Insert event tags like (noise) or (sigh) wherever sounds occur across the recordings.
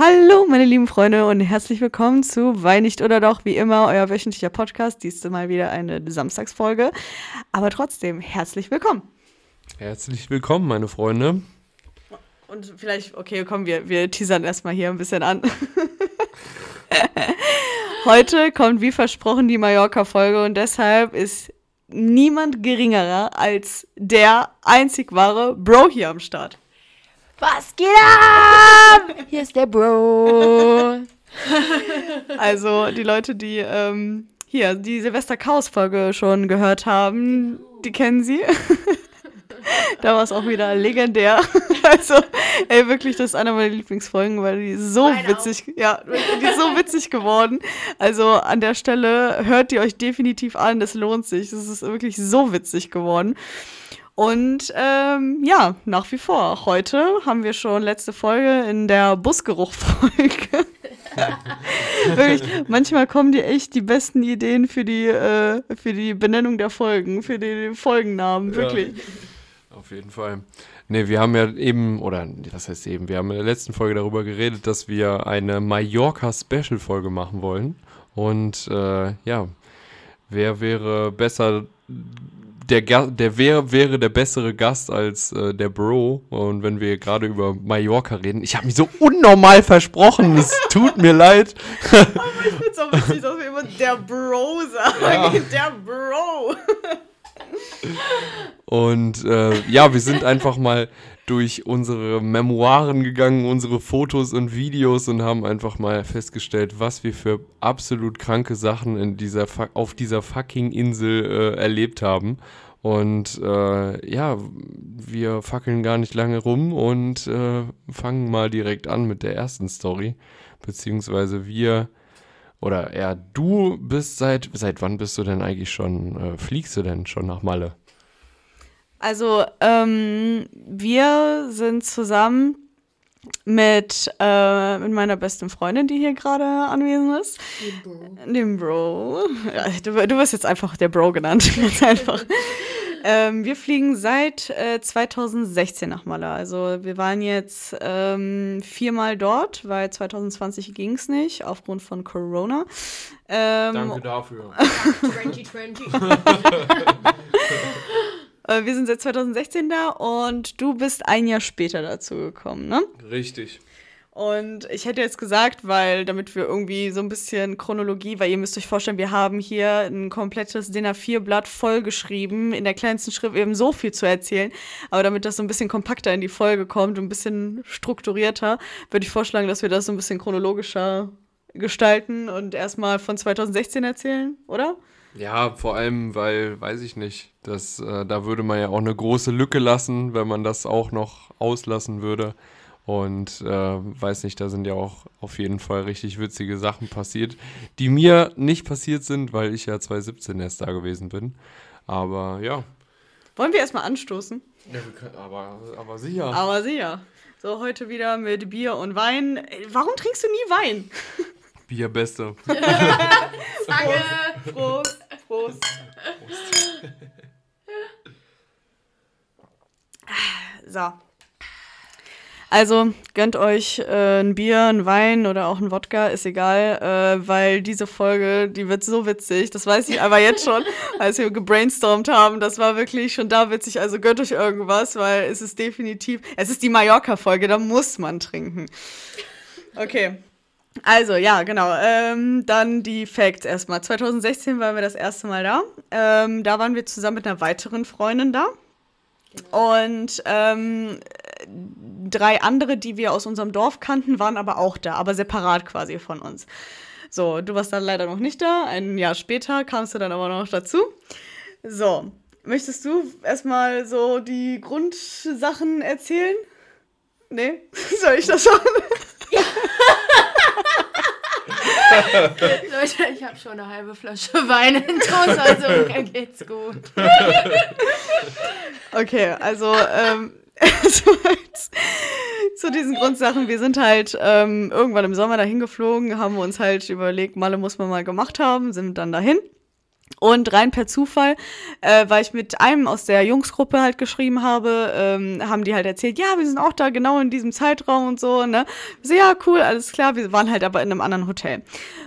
Hallo, meine lieben Freunde und herzlich willkommen zu Wein nicht oder doch, wie immer, euer wöchentlicher Podcast. Diesmal Mal wieder eine Samstagsfolge, aber trotzdem herzlich willkommen. Herzlich willkommen, meine Freunde. Und vielleicht, okay, komm, wir, wir teasern erstmal hier ein bisschen an. (laughs) Heute kommt wie versprochen die Mallorca-Folge und deshalb ist niemand geringerer als der einzig wahre Bro hier am Start. Was geht ab? Hier ist der Bro. (laughs) Also die Leute, die ähm, hier die Silvester Chaos Folge schon gehört haben, die kennen sie. (laughs) da war es auch wieder legendär. (laughs) Also, ey, wirklich, das ist einer meiner Lieblingsfolgen, weil die so Meine witzig, auch. ja, die ist so witzig geworden. Also an der Stelle hört ihr euch definitiv an, das lohnt sich. Das ist wirklich so witzig geworden. Und ähm, ja, nach wie vor. Heute haben wir schon letzte Folge in der Busgeruch-Folge. (laughs) Wirklich, manchmal kommen dir echt die besten Ideen für die, äh, für die Benennung der Folgen, für die Folgennamen, wirklich. Ja, auf jeden Fall. Ne, wir haben ja eben, oder was heißt eben, wir haben in der letzten Folge darüber geredet, dass wir eine Mallorca-Special-Folge machen wollen. Und äh, ja, wer wäre besser der, der wäre, wäre der bessere Gast als äh, der Bro. Und wenn wir gerade über Mallorca reden, ich habe mich so unnormal versprochen. Es (laughs) tut mir leid. Aber ich finde es auch witzig, dass wir immer der Bro sagen. Ja. Der Bro. Und äh, ja, wir sind einfach mal durch unsere Memoiren gegangen, unsere Fotos und Videos und haben einfach mal festgestellt, was wir für absolut kranke Sachen in dieser auf dieser fucking Insel äh, erlebt haben. Und äh, ja, wir fackeln gar nicht lange rum und äh, fangen mal direkt an mit der ersten Story. Beziehungsweise wir, oder eher du bist seit, seit wann bist du denn eigentlich schon, äh, fliegst du denn schon nach Malle? Also, ähm, wir sind zusammen mit, äh, mit meiner besten Freundin, die hier gerade anwesend ist. Dem Bro. Dem Bro. Ja, du, du wirst jetzt einfach der Bro genannt. (laughs) Ganz einfach. ähm, wir fliegen seit äh, 2016 nach Malle. Also wir waren jetzt ähm, viermal dort, weil 2020 ging es nicht, aufgrund von Corona. Ähm, Danke dafür. (laughs) 2020. (laughs) Äh, wir sind seit 2016 da und du bist ein Jahr später dazu gekommen, ne? Richtig. Und ich hätte jetzt gesagt, weil damit wir irgendwie so ein bisschen Chronologie, weil ihr müsst euch vorstellen, wir haben hier ein komplettes DIN A4-Blatt vollgeschrieben, in der kleinsten Schrift eben so viel zu erzählen. Aber damit das so ein bisschen kompakter in die Folge kommt und ein bisschen strukturierter, würde ich vorschlagen, dass wir das so ein bisschen chronologischer gestalten und erstmal von 2016 erzählen, oder? Ja, vor allem, weil, weiß ich nicht, dass, äh, da würde man ja auch eine große Lücke lassen, wenn man das auch noch auslassen würde. Und äh, weiß nicht, da sind ja auch auf jeden Fall richtig witzige Sachen passiert, die mir nicht passiert sind, weil ich ja 2017 erst da gewesen bin. Aber ja. Wollen wir erstmal anstoßen? Ja, können, aber, aber sicher. Aber sicher. So, heute wieder mit Bier und Wein. Warum trinkst du nie Wein? Bier beste. (laughs) Danke. Prost. Prost. Prost. So. Also gönnt euch äh, ein Bier, ein Wein oder auch ein Wodka, ist egal, äh, weil diese Folge, die wird so witzig. Das weiß ich aber jetzt schon, (laughs) als wir gebrainstormt haben. Das war wirklich schon da witzig. Also gönnt euch irgendwas, weil es ist definitiv, es ist die Mallorca-Folge, da muss man trinken. Okay. Also, ja, genau. Ähm, dann die Facts erstmal. 2016 waren wir das erste Mal da. Ähm, da waren wir zusammen mit einer weiteren Freundin da. Genau. Und ähm, drei andere, die wir aus unserem Dorf kannten, waren aber auch da, aber separat quasi von uns. So, du warst dann leider noch nicht da. Ein Jahr später kamst du dann aber noch dazu. So, möchtest du erstmal so die Grundsachen erzählen? Nee? (laughs) Soll ich das schon? Ja. (laughs) (laughs) Leute, ich habe schon eine halbe Flasche Wein in Dose, also mir geht's gut. (laughs) Okay, also ähm, (laughs) zu diesen Grundsachen, wir sind halt ähm, irgendwann im Sommer dahin geflogen, haben uns halt überlegt, Malle muss man mal gemacht haben, sind dann dahin. Und rein per Zufall, äh, weil ich mit einem aus der Jungsgruppe halt geschrieben habe, ähm, haben die halt erzählt, ja, wir sind auch da genau in diesem Zeitraum und so, ne? So, ja, cool, alles klar. Wir waren halt aber in einem anderen Hotel.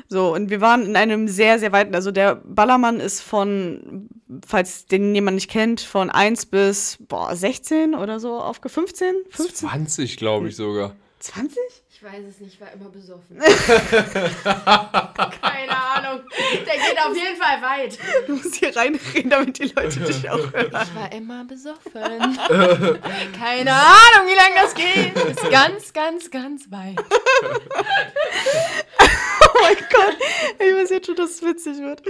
So, und wir waren in einem sehr, sehr weiten, also der Ballermann ist von, falls den jemand nicht kennt, von 1 bis, boah, 16 oder so, auf 15? 15? 20, glaube ich sogar. 20? Ich weiß es nicht, war immer besoffen. (laughs) Keine Ahnung. Der geht auf jeden Fall weit. Du musst hier reinreden, damit die Leute dich auch hören. Ich war immer besoffen. (laughs) Keine Ahnung, wie lange das geht. Ist ganz, ganz, ganz weit. Oh mein Gott, ich weiß jetzt schon, dass es witzig wird.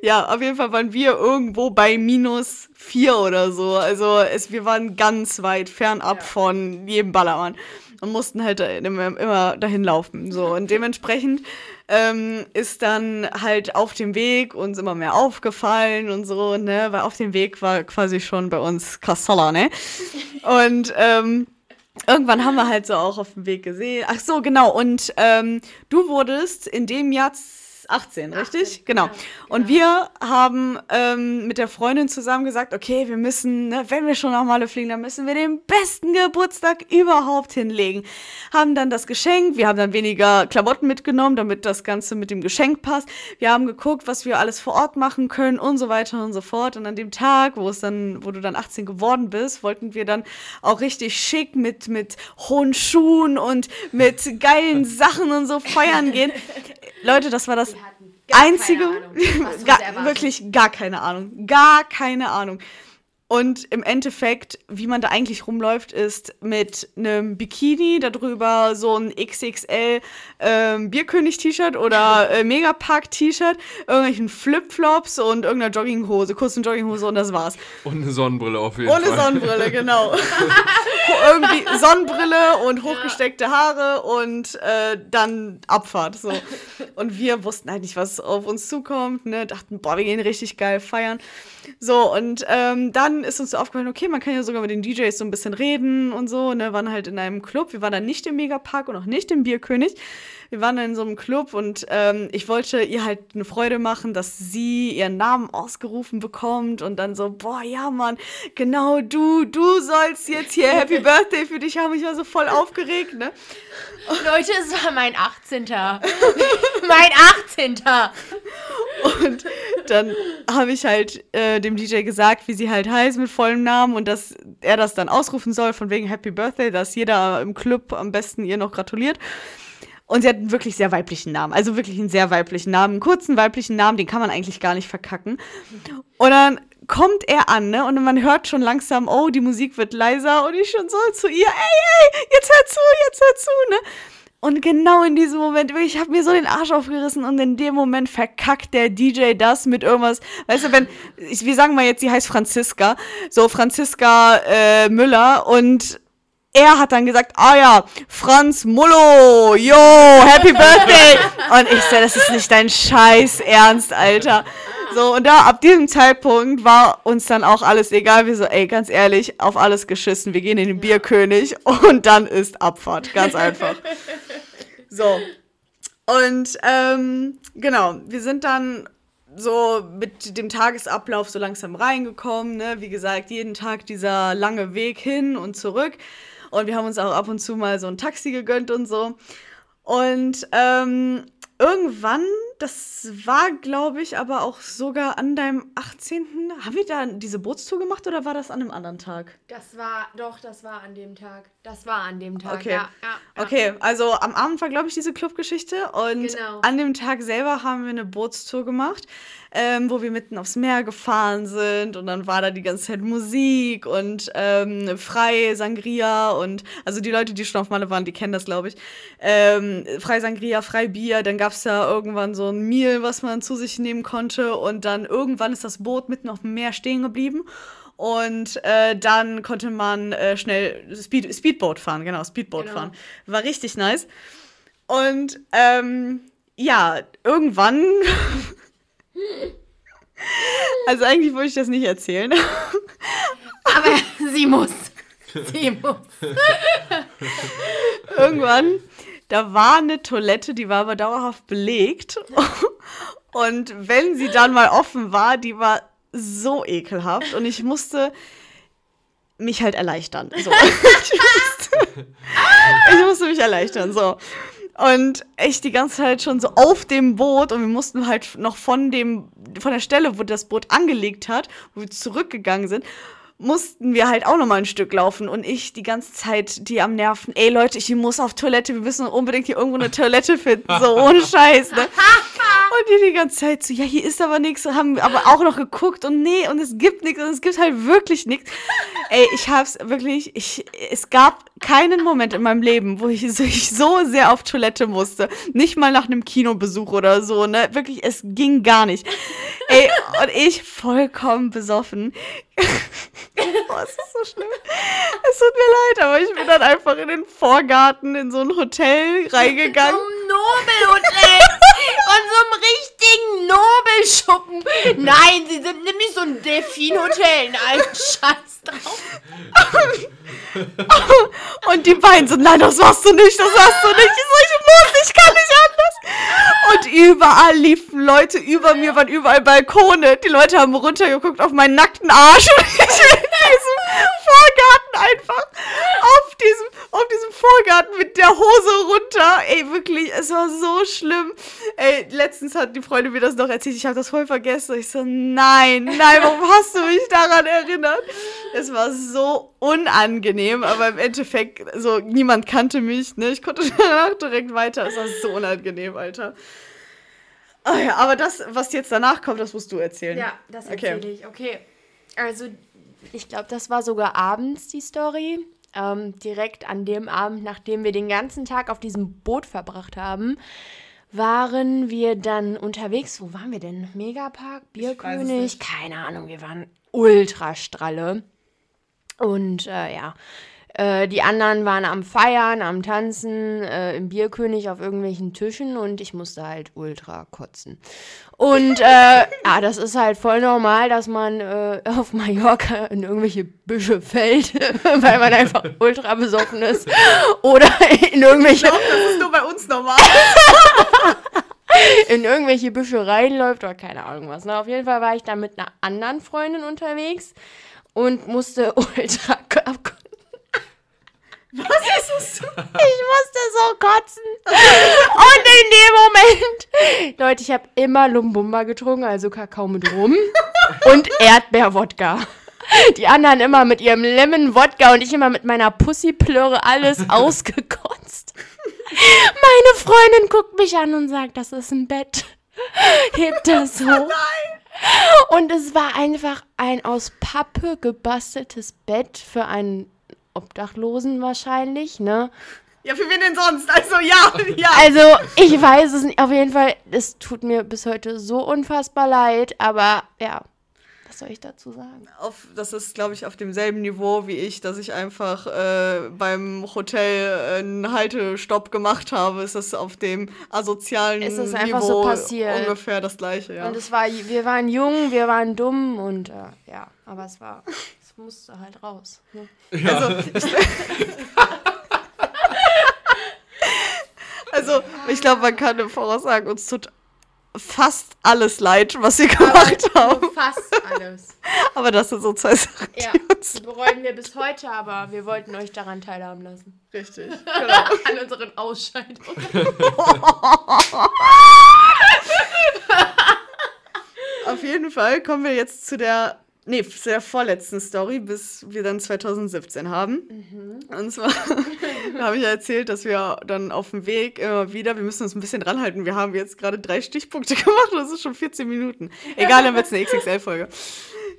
ja, auf jeden Fall waren wir irgendwo bei minus vier oder so. Also es, wir waren ganz weit fernab Ja. von jedem Ballermann und mussten halt immer, immer dahin laufen. So und (laughs) dementsprechend ähm, ist dann halt auf dem Weg uns immer mehr aufgefallen und so, ne, weil auf dem Weg war quasi schon bei uns Kassala, ne? (laughs) Und ähm, Irgendwann haben wir halt so auch auf dem Weg gesehen. Ach so, genau. Und ähm, du wurdest in dem Jahr z- 18, richtig? 18, genau. ja, Und genau. wir haben ähm, mit der Freundin zusammen gesagt, okay, wir müssen, ne, wenn wir schon nach Malle fliegen, dann müssen wir den besten Geburtstag überhaupt hinlegen. Haben dann das Geschenk, wir haben dann weniger Klamotten mitgenommen, damit das Ganze mit dem Geschenk passt. Wir haben geguckt, was wir alles vor Ort machen können und so weiter und so fort. Und an dem Tag, wo es dann, wo du dann 18 geworden bist, wollten wir dann auch richtig schick mit, mit hohen Schuhen und mit geilen (laughs) Sachen und so feiern gehen. (laughs) Leute, das war das einzige, uns (laughs) gar, wirklich gar keine Ahnung, gar keine Ahnung. Und im Endeffekt, wie man da eigentlich rumläuft, ist mit einem Bikini, darüber so ein XXL ähm, Bierkönig-T-Shirt oder äh, Megapark-T-Shirt, irgendwelchen Flipflops und irgendeiner Jogginghose, kurzen Jogginghose und das war's. Und eine Sonnenbrille auf jeden Ohne Fall. Sonnenbrille, (laughs) genau. (laughs) Irgendwie Sonnenbrille und hochgesteckte Haare und äh, dann Abfahrt. So. Und wir wussten halt nicht, was auf uns zukommt. Ne? Dachten, boah, wir gehen richtig geil feiern. So, und ähm, dann ist uns so aufgefallen, okay, man kann ja sogar mit den DJs so ein bisschen reden und so. Ne? Waren halt in einem Club. Wir waren dann nicht im Megapark und auch nicht im Bierkönig. Wir waren dann in so einem Club und ähm, ich wollte ihr halt eine Freude machen, dass sie ihren Namen ausgerufen bekommt und dann so, boah, ja, Mann, genau du, du sollst jetzt hier (laughs) Happy Birthday für dich haben. Ich war so voll aufgeregt, ne? Leute, es war mein 18. (laughs) mein 18. Und dann habe ich halt äh, dem DJ gesagt, wie sie halt heißt mit vollem Namen und dass er das dann ausrufen soll, von wegen Happy Birthday, dass jeder im Club am besten ihr noch gratuliert. Und sie hat einen wirklich sehr weiblichen Namen, also wirklich einen sehr weiblichen Namen, einen kurzen weiblichen Namen, den kann man eigentlich gar nicht verkacken. Und dann kommt er an, ne? Und man hört schon langsam, oh, die Musik wird leiser und ich schon so zu ihr, ey, ey, jetzt hör zu, jetzt hör zu, ne? Und genau in diesem Moment, ich habe mir so den Arsch aufgerissen und in dem Moment verkackt der DJ das mit irgendwas. Weißt du, wenn, ich, wir sagen mal jetzt, sie heißt Franziska, so Franziska äh, Müller und er hat dann gesagt, ah ja, Franz Mullo, yo, Happy Birthday. Und ich so, das ist nicht dein Scheiß Ernst, Alter. So, und da, ab diesem Zeitpunkt war uns dann auch alles egal. Wir so, ey, ganz ehrlich, auf alles geschissen. Wir gehen in den Bierkönig und dann ist Abfahrt. Ganz einfach. So. Und ähm, genau, wir sind dann so mit dem Tagesablauf so langsam reingekommen. Ne? Wie gesagt, jeden Tag dieser lange Weg hin und zurück. Und wir haben uns auch ab und zu mal so ein Taxi gegönnt und so. Und ähm, irgendwann, das war, glaube ich, aber auch sogar an deinem 18. Haben wir da diese Bootstour gemacht oder war das an einem anderen Tag? Das war, doch, das war an dem Tag. Das war an dem Tag, Okay. ja. ja, ja. Okay, also am Abend war, glaube ich, diese Clubgeschichte und Genau. an dem Tag selber haben wir eine Bootstour gemacht, ähm, wo wir mitten aufs Meer gefahren sind und dann war da die ganze Zeit Musik und ähm, frei Sangria und also die Leute, die schon auf Malle waren, die kennen das, glaube ich. Ähm, frei Sangria, frei Bier, dann gab es da irgendwann so ein Meal, was man zu sich nehmen konnte und dann irgendwann ist das Boot mitten auf dem Meer stehen geblieben. Und äh, dann konnte man äh, schnell Speed, Speedboat fahren, genau, Speedboat Genau. fahren. War richtig nice. Und ähm, ja, irgendwann. (laughs) also eigentlich wollte ich das nicht erzählen. (laughs) Aber sie muss. Sie muss. (laughs) irgendwann, da war eine Toilette, die war aber dauerhaft belegt. Und wenn sie dann mal offen war, die war so ekelhaft und ich musste mich halt erleichtern. So. ich, (laughs) musste, ich musste mich erleichtern, so. Und echt die ganze Zeit schon so auf dem Boot und wir mussten halt noch von dem, von der Stelle, wo das Boot angelegt hat, wo wir zurückgegangen sind, mussten wir halt auch noch mal ein Stück laufen und ich die ganze Zeit die am Nerven, ey Leute, ich muss auf Toilette, wir müssen unbedingt hier irgendwo eine Toilette finden, so ohne (laughs) Scheiß, ne? Und die die ganze Zeit so, ja, hier ist aber nichts, haben aber auch noch geguckt und nee, und es gibt nichts und es gibt halt wirklich nichts. Ey, ich hab's wirklich, ich, es gab keinen Moment in meinem Leben, wo ich (laughs) so, ich so sehr auf Toilette musste. Nicht mal nach einem Kinobesuch oder so, ne? Wirklich, es ging gar nicht. Ey, und ich vollkommen besoffen. Boah, (laughs) es ist so schlimm. Es tut mir leid, aber ich bin dann einfach in den Vorgarten in so ein Hotel reingegangen. Zum Nobelhotel. Von so einem richtigen Nobelschuppen. Nein, sie sind nämlich so ein Delfinhotel. Nein, (laughs) scheiß drauf. Und die beiden so, nein, das machst du nicht, das machst du nicht. Ich so, ich muss, ich kann nicht anders. Und überall liefen Leute über mir, waren überall Balkone. Die Leute haben runtergeguckt auf meinen nackten Arsch. Und ich in diesem Vorgarten einfach auf diesem, auf diesem Vorgarten mit der Hose runter. Ey, wirklich, es war so schlimm. Ey, letztens hat die Freundin mir das noch erzählt. Ich habe das voll vergessen. Ich so, nein, nein, warum hast du mich daran erinnert? Es war so unangenehm, aber im Endeffekt, so, niemand kannte mich, ne? Ich konnte (laughs) danach direkt weiter. Es war so unangenehm, Alter. Ah ja, aber das, was jetzt danach kommt, das musst du erzählen. Ja, das Okay. erzähle ich. Okay. Also, ich glaube, das war sogar abends die Story. Ähm, direkt an dem Abend, nachdem wir den ganzen Tag auf diesem Boot verbracht haben, waren wir dann unterwegs. Wo waren wir denn? Megapark? Bierkönig? Keine Ahnung, wir waren ultrastralle. Und äh, ja, äh, die anderen waren am Feiern, am Tanzen, äh, im Bierkönig auf irgendwelchen Tischen und ich musste halt ultra kotzen. Und äh, ja, (laughs) das ist halt voll normal, dass man äh, auf Mallorca in irgendwelche Büsche fällt, (laughs) weil man einfach ultra besoffen ist. Oder in irgendwelche, Das ist nur bei uns normal. (laughs) in irgendwelche Büsche reinläuft oder keine Ahnung was. Ne? Auf jeden Fall war ich da mit einer anderen Freundin unterwegs und musste ultra ab Was ist das? Ich musste so kotzen. Und in dem Moment, Leute, ich habe immer Lumbumba getrunken, also Kakao mit Rum und Erdbeerwodka. Die anderen immer mit ihrem Lemon-Wodka und ich immer mit meiner Pussyplöre alles (laughs) ausgekotzt. Meine Freundin guckt mich an und sagt, das ist ein Bett. Hebt das (laughs) hoch. Und es war einfach ein aus Pappe gebasteltes Bett für einen Obdachlosen wahrscheinlich, ne? Ja, für wen denn sonst? Also ja, (laughs) ja. Also, ich weiß es nicht. Auf jeden Fall, es tut mir bis heute so unfassbar leid, aber ja, was soll ich dazu sagen? Auf, das ist, glaube ich, auf demselben Niveau wie ich, dass ich einfach äh, beim Hotel äh, einen Haltestopp gemacht habe. Ist das auf dem asozialen Es ist einfach Niveau so passiert. ungefähr das gleiche, ja. Und es war, wir waren jung, wir waren dumm und äh, ja, aber es war, (laughs) es musste halt raus. Ne? Also, ich glaube, man kann im Voraus sagen, uns tut fast alles leid, was wir gemacht haben. Fast alles. Aber das sind so zwei Sachen, Ja, die uns die bereuen wir bis heute, aber wir wollten euch daran teilhaben lassen. richtig. (laughs) An unseren Ausscheidungen. (laughs) Auf jeden Fall kommen wir jetzt zu der, nee, zu der vorletzten Story, bis wir dann 2017 haben. Und zwar (laughs) habe ich ja erzählt, dass wir dann auf dem Weg immer wieder, wir müssen uns ein bisschen dranhalten. Wir haben jetzt gerade drei Stichpunkte (laughs) gemacht das ist schon 14 Minuten. Egal, dann wird es eine XXL-Folge.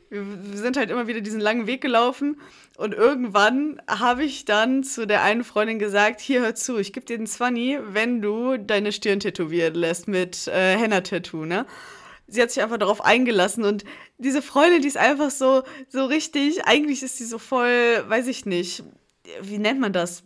Wir, wir sind halt immer wieder diesen langen Weg gelaufen und irgendwann habe ich dann zu der einen Freundin gesagt, hier hör zu, ich gebe dir den 20, wenn du deine Stirn tätowieren lässt mit äh, Henna-Tattoo, ne? Sie hat sich einfach darauf eingelassen und diese Freundin, die ist einfach so, so richtig, eigentlich ist sie so voll, weiß ich nicht, wie nennt man das?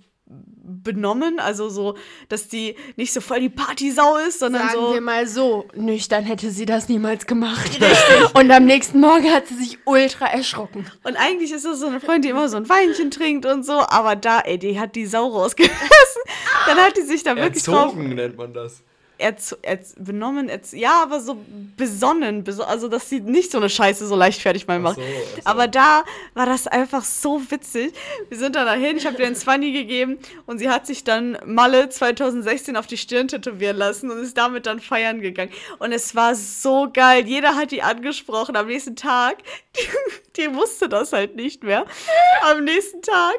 Benommen, also so, dass die nicht so voll die Partysau ist, sondern Sagen so. wir mal so, nüchtern hätte sie das niemals gemacht. (laughs) Und am nächsten Morgen hat sie sich ultra erschrocken. Und eigentlich ist das so eine Freundin, die immer so ein Weinchen trinkt und so, aber da, ey, die hat die Sau rausgelassen. (laughs) Dann hat die sich da wirklich drauf. Erzogen nennt man das. Erz, erz, benommen, erz, ja, aber so besonnen, beso also dass sie nicht so eine Scheiße so leichtfertig mal macht. Ach so, ach so. Aber da war das einfach so witzig. Wir sind dann dahin, ich habe ihr ein 20 gegeben und sie hat sich dann Malle 2016 auf die Stirn tätowieren lassen und ist damit dann feiern gegangen. Und es war so geil. Jeder hat die angesprochen am nächsten Tag. (laughs) Die, die wusste das halt nicht mehr. Am nächsten Tag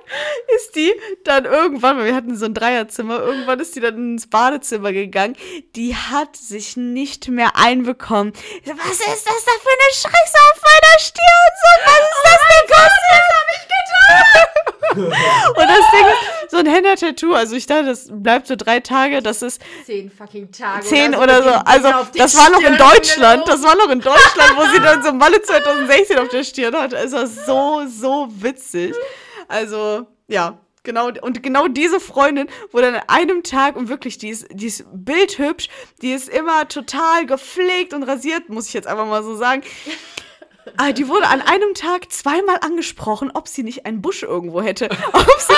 ist die dann irgendwann, weil wir hatten so ein Dreierzimmer, irgendwann ist die dann ins Badezimmer gegangen. Die hat sich nicht mehr einbekommen. So, Was ist das da für eine Scheiße auf meiner Stirn? So, was ist das denn passiert? Was hab ich getan? (laughs) Und das Ding ist, so ein Henna-Tattoo, also ich dachte, das bleibt so drei Tage, das ist Zehn fucking Tage. zehn oder so. dem Ding Also, das war noch in Deutschland. Das war noch in Deutschland, wo sie dann so (laughs) Malle 2016 auf der Stirn hatte. Es war so, so witzig. Also, ja. Genau, und genau diese Freundin wurde an einem Tag, und wirklich, die ist, die ist bildhübsch, die ist immer total gepflegt und rasiert, muss ich jetzt einfach mal so sagen. Aber die wurde an einem Tag zweimal angesprochen, ob sie nicht einen Busch irgendwo hätte. (laughs) Ob sie,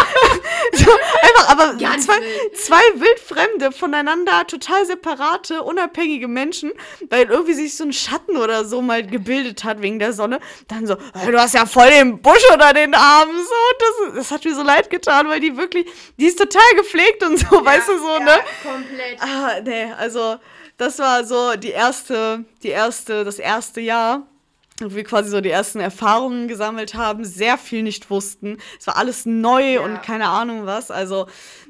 (laughs) so, einfach, aber Ganz zwei, wild. zwei wildfremde, voneinander total separate, unabhängige Menschen, weil irgendwie sich so ein Schatten oder so mal gebildet hat wegen der Sonne. Dann so, "Äh, du hast ja voll den Busch unter den Armen. So, das, das hat mir so leid getan, weil die wirklich, die ist total gepflegt und so, weißt du, so, ja, ne? komplett. Ah, nee, also das war so die erste, die erste, das erste Jahr, wo wir quasi so die ersten Erfahrungen gesammelt haben, sehr viel nicht wussten. Es war alles neu Ja. und keine Ahnung was. Also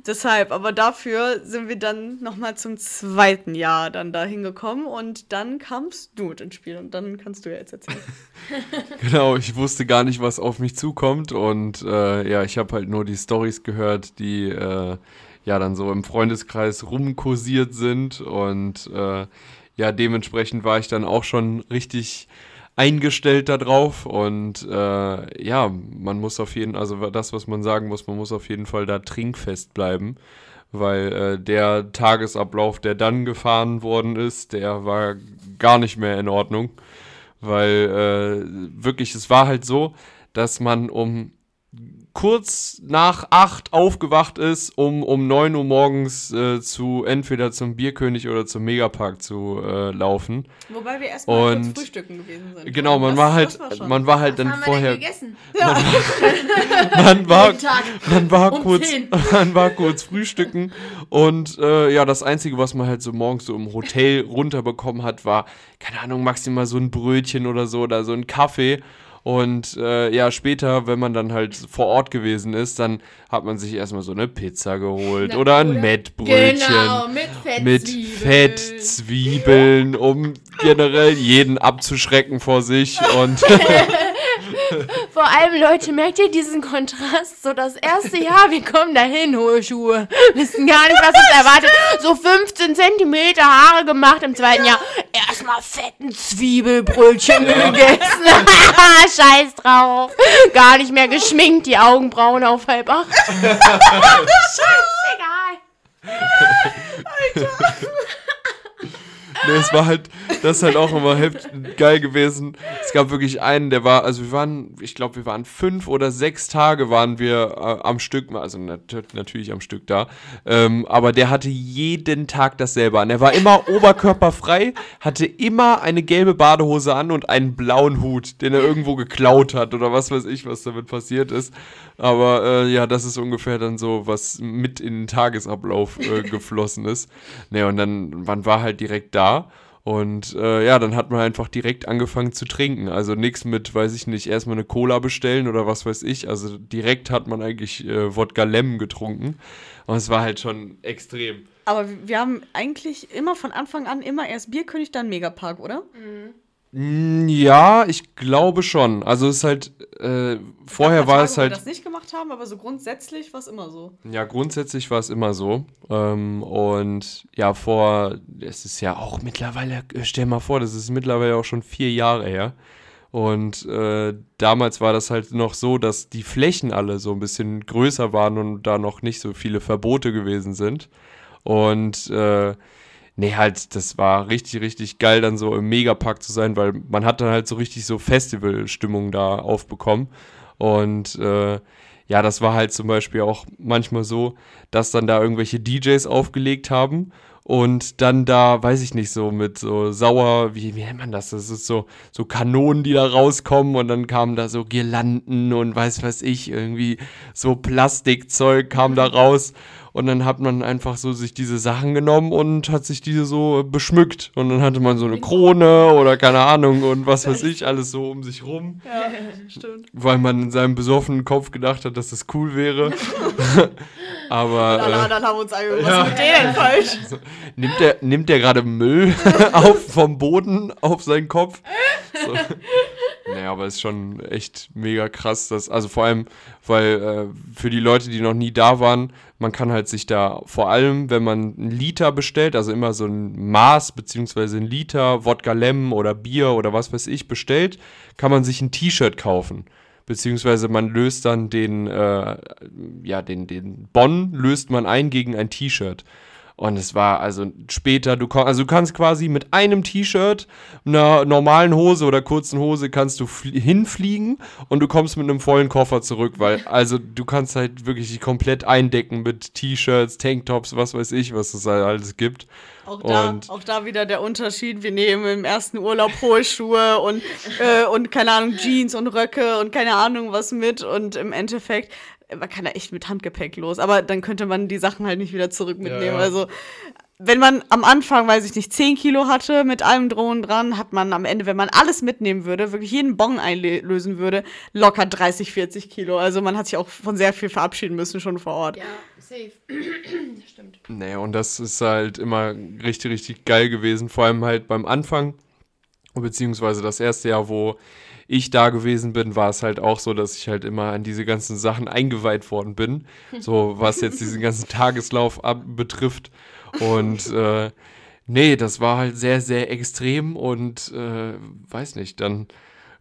deshalb, aber dafür sind wir dann nochmal zum zweiten Jahr dann da hingekommen und dann kamst du mit ins Spiel und dann kannst du ja jetzt erzählen. (laughs) Genau, ich wusste gar nicht, was auf mich zukommt und äh, ja, ich habe halt nur die Stories gehört, die äh, ja dann so im Freundeskreis rumkursiert sind und äh, ja, dementsprechend war ich dann auch schon richtig eingestellt darauf und äh, ja, man muss auf jeden, also das, was man sagen muss, man muss auf jeden Fall da trinkfest bleiben, weil äh, der Tagesablauf, der dann gefahren worden ist, der war gar nicht mehr in Ordnung weil äh, wirklich, es war halt so, dass man um kurz nach acht aufgewacht ist, um um neun Uhr morgens äh, zu entweder zum Bierkönig oder zum Megapark zu äh, laufen. Wobei wir erstmal Und- kurz frühstücken gewesen sind. Genau, man Das- war halt, war man war halt Was dann vorher, gegessen? (laughs) man war, (laughs) man war Um kurz, 10. (laughs) man war kurz frühstücken und äh, ja, das einzige, was man halt so morgens so im Hotel runterbekommen hat, war keine Ahnung, maximal so ein Brötchen oder so oder so ein Kaffee. Und äh, ja, später, wenn man dann halt vor Ort gewesen ist, dann hat man sich erstmal so eine Pizza geholt Na, oder ein oder- Mettbrötchen Genau, mit Fett. mit Fett, Zwiebeln, um generell jeden abzuschrecken vor sich und (laughs) (laughs) Vor allem, Leute, merkt ihr diesen Kontrast? So das erste Jahr, wir kommen dahin, hohe Schuhe, wissen gar nicht, was uns erwartet. So 15 Zentimeter Haare gemacht im zweiten Jahr. Erstmal fetten Zwiebelbrötchen gegessen. (laughs) Scheiß drauf. Gar nicht mehr geschminkt, die Augenbrauen auf halb acht. (laughs) Scheißegal. Nee, es war halt, das ist halt auch immer heft geil gewesen. Es gab wirklich einen, der war, also wir waren, ich glaube, wir waren fünf oder sechs Tage waren wir äh, am Stück, also nat natürlich am Stück da, ähm, aber der hatte jeden Tag dasselbe an. Er war immer oberkörperfrei, hatte immer eine gelbe Badehose an und einen blauen Hut, den er irgendwo geklaut hat oder was weiß ich, was damit passiert ist. Aber äh, ja, das ist ungefähr dann so, was mit in den Tagesablauf äh, (laughs) geflossen ist. Ne, und dann, man war halt direkt da. Und äh, ja, dann hat man einfach direkt angefangen zu trinken. Also nichts mit, weiß ich nicht, erstmal eine Cola bestellen oder was weiß ich. Also direkt hat man eigentlich äh, Wodka Lem getrunken. Und es war halt schon extrem. Aber wir haben eigentlich immer von Anfang an immer erst Bierkönig, dann Megapark, oder? Mm, Ja, ich glaube schon. Also es ist halt, äh, vorher Gab war Tage, es wo wir halt. das nicht gemacht haben, aber so grundsätzlich war es immer so. Ja, grundsätzlich war es immer so. Ähm, und ja, vor, es ist ja auch mittlerweile, äh, stell mal vor, das ist mittlerweile auch schon vier Jahre her. Und äh, damals war das halt noch so, dass die Flächen alle so ein bisschen größer waren und da noch nicht so viele Verbote gewesen sind. Und äh, nee, halt, das war richtig, richtig geil, dann so im Megapark zu sein, weil man hat dann halt so richtig so Festivalstimmung da aufbekommen. Und äh, ja, das war halt zum Beispiel auch manchmal so, dass dann da irgendwelche DJs aufgelegt haben und dann da, weiß ich nicht, so mit so sauer, wie, wie nennt man das? Das ist so, so Kanonen, die da rauskommen und dann kamen da so Girlanden und weiß was ich, irgendwie so Plastikzeug kam da raus und dann hat man einfach so sich diese Sachen genommen und hat sich diese so beschmückt. Und dann hatte man so eine Krone oder keine Ahnung und was weiß ich, alles so um sich rum. Ja, stimmt. Weil man in seinem besoffenen Kopf gedacht hat, dass das cool wäre. (laughs) Aber. Alle Äh, anderen haben uns angeguckt. ja. Was ist mit denen falsch? nimmt der, nimmt der gerade Müll (laughs) auf, vom Boden auf seinen Kopf? So. Naja, aber ist schon echt mega krass. Dass, also vor allem, weil äh, für die Leute, die noch nie da waren, man kann halt sich da vor allem, wenn man einen Liter bestellt, also immer so ein Maß beziehungsweise ein Liter Wodka Lemon oder Bier oder was weiß ich bestellt, kann man sich ein T-Shirt kaufen. Beziehungsweise man löst dann den, äh, ja, den, den Bon löst man ein gegen ein T-Shirt. Und es war also später, du, also du kannst quasi mit einem T-Shirt, einer normalen Hose oder kurzen Hose kannst du flie- hinfliegen und du kommst mit einem vollen Koffer zurück, weil (laughs) also du kannst halt wirklich dich komplett eindecken mit T-Shirts, Tanktops, was weiß ich, was es halt alles gibt. Auch da, Und- auch da wieder der Unterschied. Wir nehmen im ersten Urlaub hohe Schuhe und, äh, und keine Ahnung, Jeans und Röcke und keine Ahnung was mit. Und im Endeffekt, man kann da echt mit Handgepäck los. Aber dann könnte man die Sachen halt nicht wieder zurück mitnehmen. ja. Also, wenn man am Anfang, weiß ich nicht, 10 Kilo hatte mit allem Drohnen dran, hat man am Ende, wenn man alles mitnehmen würde, wirklich jeden Bon einlösen würde, locker 30, 40 Kilo. Also man hat sich auch von sehr viel verabschieden müssen schon vor Ort. Ja, safe. das (clears throat) stimmt. Nee, und das ist halt immer richtig, richtig geil gewesen. Vor allem halt beim Anfang, beziehungsweise das erste Jahr, wo ich da gewesen bin, war es halt auch so, dass ich halt immer an diese ganzen Sachen eingeweiht worden bin. So was jetzt diesen ganzen Tageslauf betrifft. Und (laughs) äh, nee, das war halt sehr, sehr extrem und äh, weiß nicht, dann.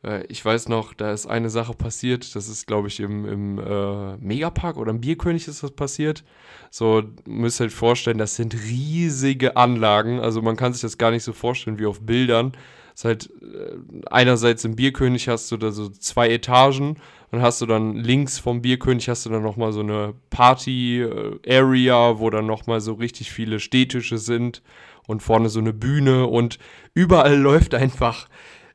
äh, Ich weiß noch, da ist eine Sache passiert, das ist, glaube ich, im, im äh, Megapark oder im Bierkönig ist das passiert. So, müsst ihr euch vorstellen, das sind riesige Anlagen. Also man kann sich das gar nicht so vorstellen wie auf Bildern. Ist halt, äh, einerseits im Bierkönig hast du da so zwei Etagen und hast du dann links vom Bierkönig hast du dann nochmal so eine Party-Area, wo dann nochmal so richtig viele Stehtische sind und vorne so eine Bühne und überall (laughs) läuft einfach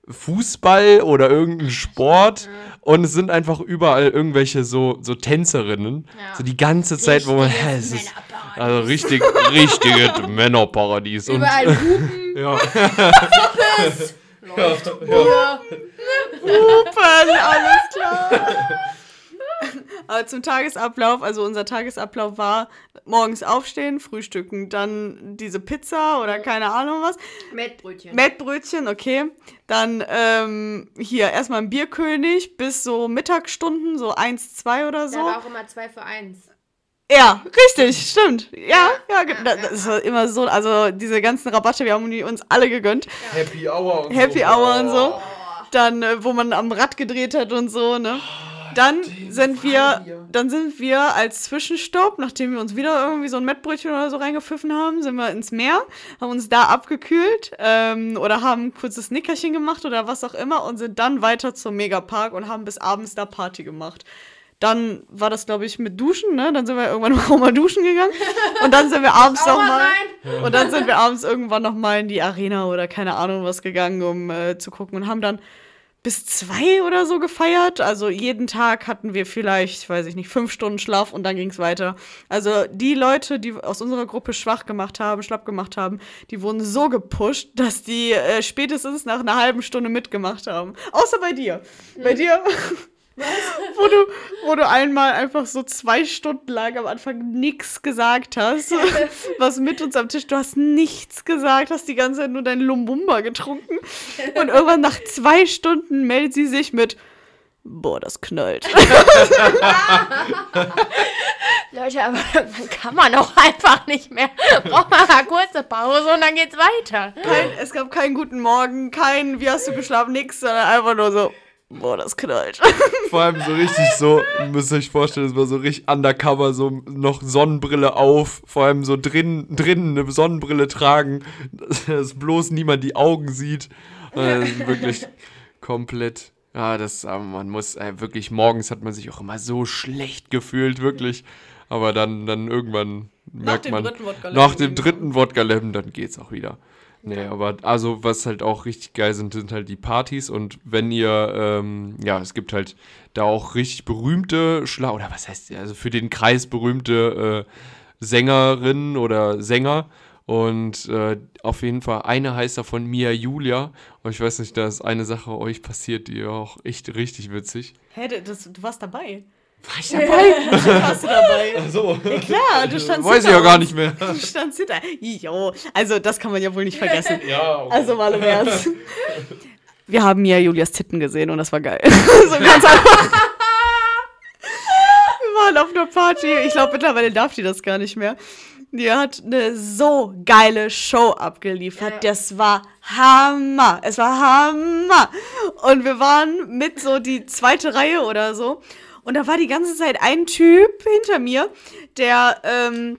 Fußball oder irgendein Sport und es sind einfach überall irgendwelche so, so Tänzerinnen. Ja. So die ganze Zeit, wo man. Ja, (laughs) es ist, also richtig, richtiges (laughs) Männerparadies. Und, Überall Hupen, ja. läuft Bier. Hupen, alles klar. (laughs) Aber zum Tagesablauf, also unser Tagesablauf war morgens aufstehen, frühstücken, dann diese Pizza oder keine Ahnung was. Mettbrötchen. Mettbrötchen, okay. Dann ähm, hier erstmal ein Bierkönig bis so Mittagsstunden, so eins, zwei oder so. Da war auch immer zwei für eins. Ja, richtig, stimmt. Ja, ja, das, war immer so, also diese ganzen Rabatte, wir haben die uns alle gegönnt. Happy Hour und Happy Hour und so. Oh. Dann, äh, wo man am Rad gedreht hat und so, ne? Dann sind wir, dann sind wir als Zwischenstopp, nachdem wir uns wieder irgendwie so ein Mettbrötchen oder so reingepfiffen haben, sind wir ins Meer, haben uns da abgekühlt ähm, oder haben ein kurzes Nickerchen gemacht oder was auch immer und sind dann weiter zum Megapark und haben bis abends da Party gemacht. Dann war das, glaube ich, mit Duschen, ne? Dann sind wir irgendwann (laughs) auch mal duschen gegangen. Und dann sind wir abends Auch noch mal rein. Und dann sind wir abends irgendwann noch mal in die Arena oder keine Ahnung was gegangen, um äh, zu gucken und haben dann bis zwei oder so gefeiert. Also jeden Tag hatten wir vielleicht, weiß ich nicht, fünf Stunden Schlaf und dann ging es weiter. Also die Leute, die aus unserer Gruppe schwach gemacht haben, schlapp gemacht haben, die wurden so gepusht, dass die äh, spätestens nach einer halben Stunde mitgemacht haben. Außer bei dir. Bei dir. (laughs) wo, du, wo du einmal einfach so zwei Stunden lang am Anfang nichts gesagt hast. (laughs) Was mit uns am Tisch. Du hast nichts gesagt, hast die ganze Zeit nur dein Lumbumba getrunken. Und irgendwann nach zwei Stunden meldet sie sich mit. Boah, das knallt. (laughs) Leute, aber dann kann man auch einfach nicht mehr. Braucht man mal kurze Pause und dann geht's weiter. Kein, es gab keinen guten Morgen, kein Wie hast du geschlafen, nix, sondern einfach nur so. Boah, das knallt. (laughs) Vor allem so richtig so, müsst ihr euch vorstellen, es war so richtig undercover, so noch Sonnenbrille auf, vor allem so drin, drinnen eine Sonnenbrille tragen, (laughs) dass bloß niemand die Augen sieht. Äh, das ist wirklich komplett. Ja, das, aber man muss äh, wirklich, morgens hat man sich auch immer so schlecht gefühlt, wirklich. Aber dann, dann irgendwann merkt dem man. dritten Wodka nach dem dritten Wodka Lemon, dann geht's auch wieder. Nee, aber also was halt auch richtig geil sind, sind halt die Partys und wenn ihr, ähm, ja, es gibt halt da auch richtig berühmte Schla oder was heißt, also für den Kreis berühmte äh, Sängerinnen oder Sänger und äh, auf jeden Fall eine heißt davon Mia Julia und ich weiß nicht, da ist eine Sache euch passiert, die auch echt richtig witzig. Hä, das, du warst dabei. War ich Natürlich warst du dabei. So. Ja, klar, du standst Weiß ich hinter ja gar nicht mehr. Du standst hinter. Jo, also das kann man ja wohl nicht vergessen. Ja, okay. Also mal im Ernst. (laughs) Wir haben ja Julias Titten gesehen und das war geil. (laughs) so ganz einfach. Wir waren auf einer Party. Ich glaube, mittlerweile darf die das gar nicht mehr. Die hat eine so geile Show abgeliefert. Ja. Das war Hammer. Es war Hammer. Und wir waren mit so die zweite Reihe oder so. Und da war die ganze Zeit ein Typ hinter mir, der ähm,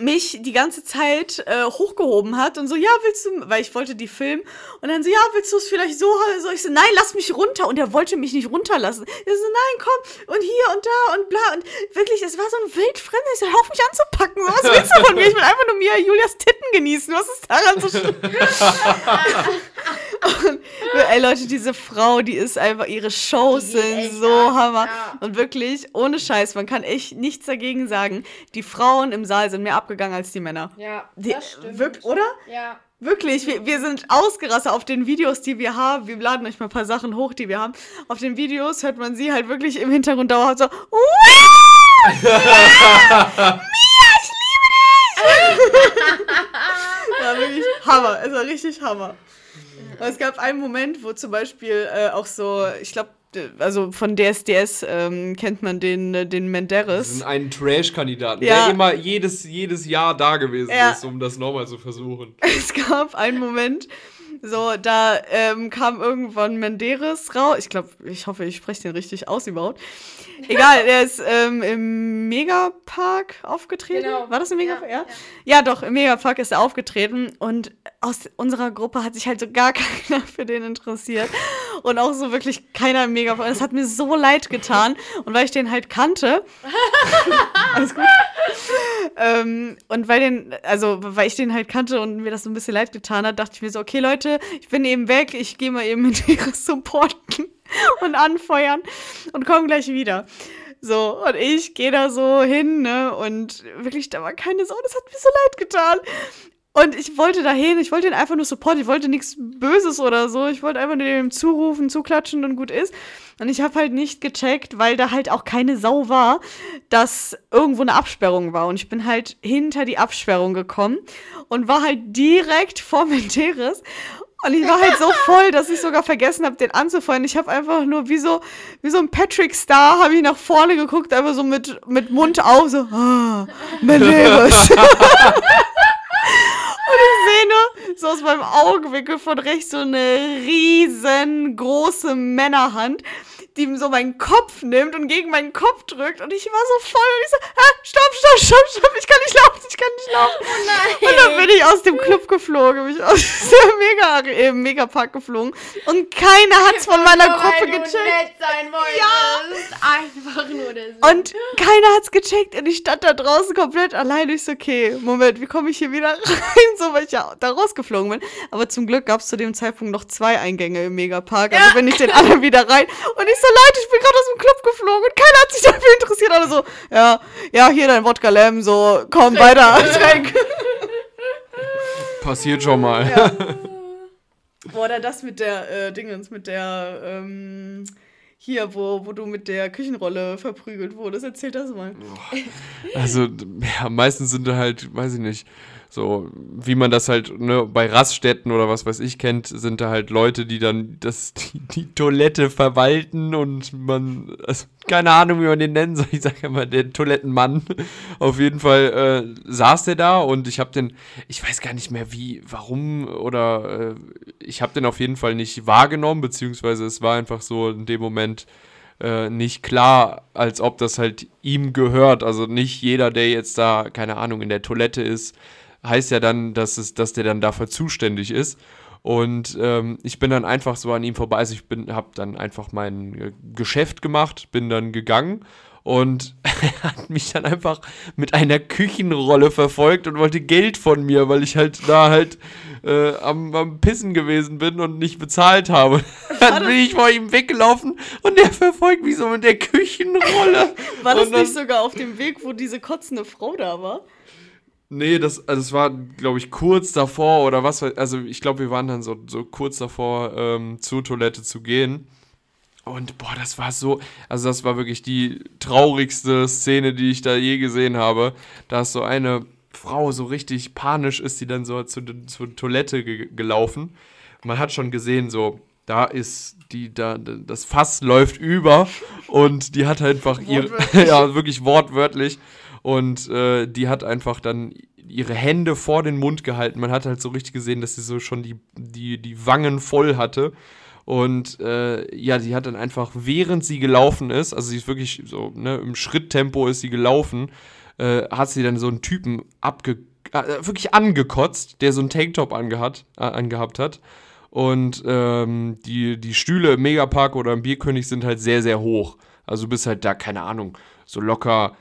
mich die ganze Zeit äh, hochgehoben hat und so, ja, willst du, weil ich wollte die filmen und dann so, ja, willst du es vielleicht so, so, ich so, nein, lass mich runter und er wollte mich nicht runterlassen. Er so, nein, komm und hier und da und bla und wirklich, es war so ein wildfremd, ich so, hör auf mich anzupacken, so, was willst du von mir? Ich will einfach nur mir Julias Titten genießen, was ist daran so schlimm? (laughs) und, ey Leute, diese Frau, die ist einfach, ihre Shows Die sind so ab, Hammer ja. und wirklich, ohne Scheiß, man kann echt nichts dagegen sagen, die Frauen im Saal sind mehr abgegangen als die Männer. Ja, Die, das stimmt. wirk- oder? Ja. Wirklich, wir, wir sind ausgerastet auf den Videos, die wir haben. Wir laden euch mal ein paar Sachen hoch, die wir haben. Auf den Videos hört man sie halt wirklich im Hintergrund dauerhaft so. (laughs) ja, wirklich Hammer. Es war richtig Hammer. Aber es gab einen Moment, wo zum Beispiel äh, auch so, ich glaube, also von DSDS ähm, kennt man den, äh, den Menderes. ist ein Trash-Kandidaten, Ja. der immer jedes, jedes Jahr da gewesen Ja. ist, um das nochmal zu versuchen. (laughs) Es gab einen Moment, so, da ähm, kam irgendwann Menderes raus. Ich glaube, ich hoffe, ich spreche den richtig aus überhaupt. (laughs) Egal, der ist ähm, im Megapark aufgetreten. Genau. War das im Megapark? Ja, Ja, ja. ja. doch, im Megapark ist er aufgetreten und aus unserer Gruppe hat sich halt so gar (laughs) keiner für den interessiert. Und auch so wirklich keiner im Megapark. Das hat mir so leid getan. Und weil ich den halt kannte. (laughs) alles gut. Ähm, und weil den, also weil ich den halt kannte und mir das so ein bisschen leid getan hat, dachte ich mir so, okay Leute, ich bin eben weg, ich gehe mal eben mit ihres (laughs) supporten und anfeuern und komme gleich wieder. So, und ich gehe da so hin, ne, und wirklich, da war keine Sau, das hat mir so leid getan. Und ich wollte da hin, ich wollte ihn einfach nur supporten, ich wollte nichts Böses oder so, ich wollte einfach nur dem zurufen, zuklatschen und gut ist. Und ich habe halt nicht gecheckt, weil da halt auch keine Sau war, dass irgendwo eine Absperrung war. Und ich bin halt hinter die Absperrung gekommen und war halt direkt vor Menteres. Und ich war halt so voll, dass ich sogar vergessen habe, den anzufeuern. Ich habe einfach nur wie so, wie so ein Patrick Star, habe ich nach vorne geguckt, einfach so mit, mit Mund auf, so, ah, Menteres. (laughs) Und ich sehe nur so aus meinem Augenwinkel von rechts so eine riesengroße Männerhand, die ihm so meinen Kopf nimmt und gegen meinen Kopf drückt. Und ich war so voll und ich so, ah, stopp, stopp, stopp, stopp, ich kann nicht laufen, ich kann nicht laufen. nein. Und dann bin ich aus dem Club geflogen, bin ich aus dem (laughs) Mega, äh, Megapark geflogen. Und keiner hat's von meiner Nur Gruppe gecheckt. nett sein wolltest. Ja. Einfach nur das. Und keiner hat's gecheckt und ich stand da draußen komplett allein. Ich so, okay, Moment, wie komme ich hier wieder (laughs) rein? So, weil ich ja da rausgeflogen bin. Aber zum Glück gab's zu dem Zeitpunkt noch zwei Eingänge im Megapark. Also bin ich den anderen wieder rein. Und ich so, Leute, ich bin gerade aus dem Club geflogen und keiner hat sich dafür interessiert. Alle so, ja, ja, hier dein Wodka Lamb, so, komm, weiter, (laughs) trink. Passiert schon mal. (laughs) Oder das mit der äh, Dingens, mit der, ähm, hier, wo, wo du mit der Küchenrolle verprügelt wurdest. Erzähl das mal. Also, ja, meistens sind da halt, weiß ich nicht, so, wie man das halt ne, bei Raststätten oder was weiß ich kennt, sind da halt Leute, die dann das, (laughs) die, die Toilette verwalten und man, also, keine Ahnung, wie man den nennen soll, ich sage immer der Toilettenmann. (laughs) Auf jeden Fall äh, saß der da und ich habe den, ich weiß gar nicht mehr wie, warum oder äh, ich habe den auf jeden Fall nicht wahrgenommen, beziehungsweise es war einfach so in dem Moment äh, nicht klar, als ob das halt ihm gehört. Also nicht jeder, der jetzt da, keine Ahnung, in der Toilette ist, heißt ja dann, dass, es, dass der dann dafür zuständig ist. Und ähm, ich bin dann einfach so an ihm vorbei. Also ich bin, habe dann einfach mein äh, Geschäft gemacht, bin dann gegangen und (laughs) er hat mich dann einfach mit einer Küchenrolle verfolgt und wollte Geld von mir, weil ich halt da halt äh, am, am Pissen gewesen bin und nicht bezahlt habe. (laughs) Dann bin ich vor ihm weggelaufen und der verfolgt mich so mit der Küchenrolle. (laughs) War das dann- nicht sogar auf dem Weg, wo diese kotzende Frau da war? Nee, das, also es war, glaube ich, kurz davor oder was, also ich glaube, wir waren dann so, so kurz davor, ähm, zur Toilette zu gehen. Und boah, das war so, also das war wirklich die traurigste Szene, die ich da je gesehen habe. Da ist so eine Frau so richtig panisch ist, die dann so zu, zur Toilette ge gelaufen. Man hat schon gesehen, so, da ist die, da, das Fass läuft über und die hat einfach (laughs) Wortwörtlich. (laughs) ja, wirklich wortwörtlich. Und äh, die hat einfach dann ihre Hände vor den Mund gehalten. Man hat halt so richtig gesehen, dass sie so schon die, die, die Wangen voll hatte. Und äh, ja, sie hat dann einfach, während sie gelaufen ist, also sie ist wirklich so, ne, im Schritttempo ist sie gelaufen, äh, hat sie dann so einen Typen abge äh, wirklich angekotzt, der so einen Tanktop angehat, äh, angehabt hat. Und ähm, die, die Stühle im Megapark oder im Bierkönig sind halt sehr, sehr hoch. Also du bist halt da, keine Ahnung, so locker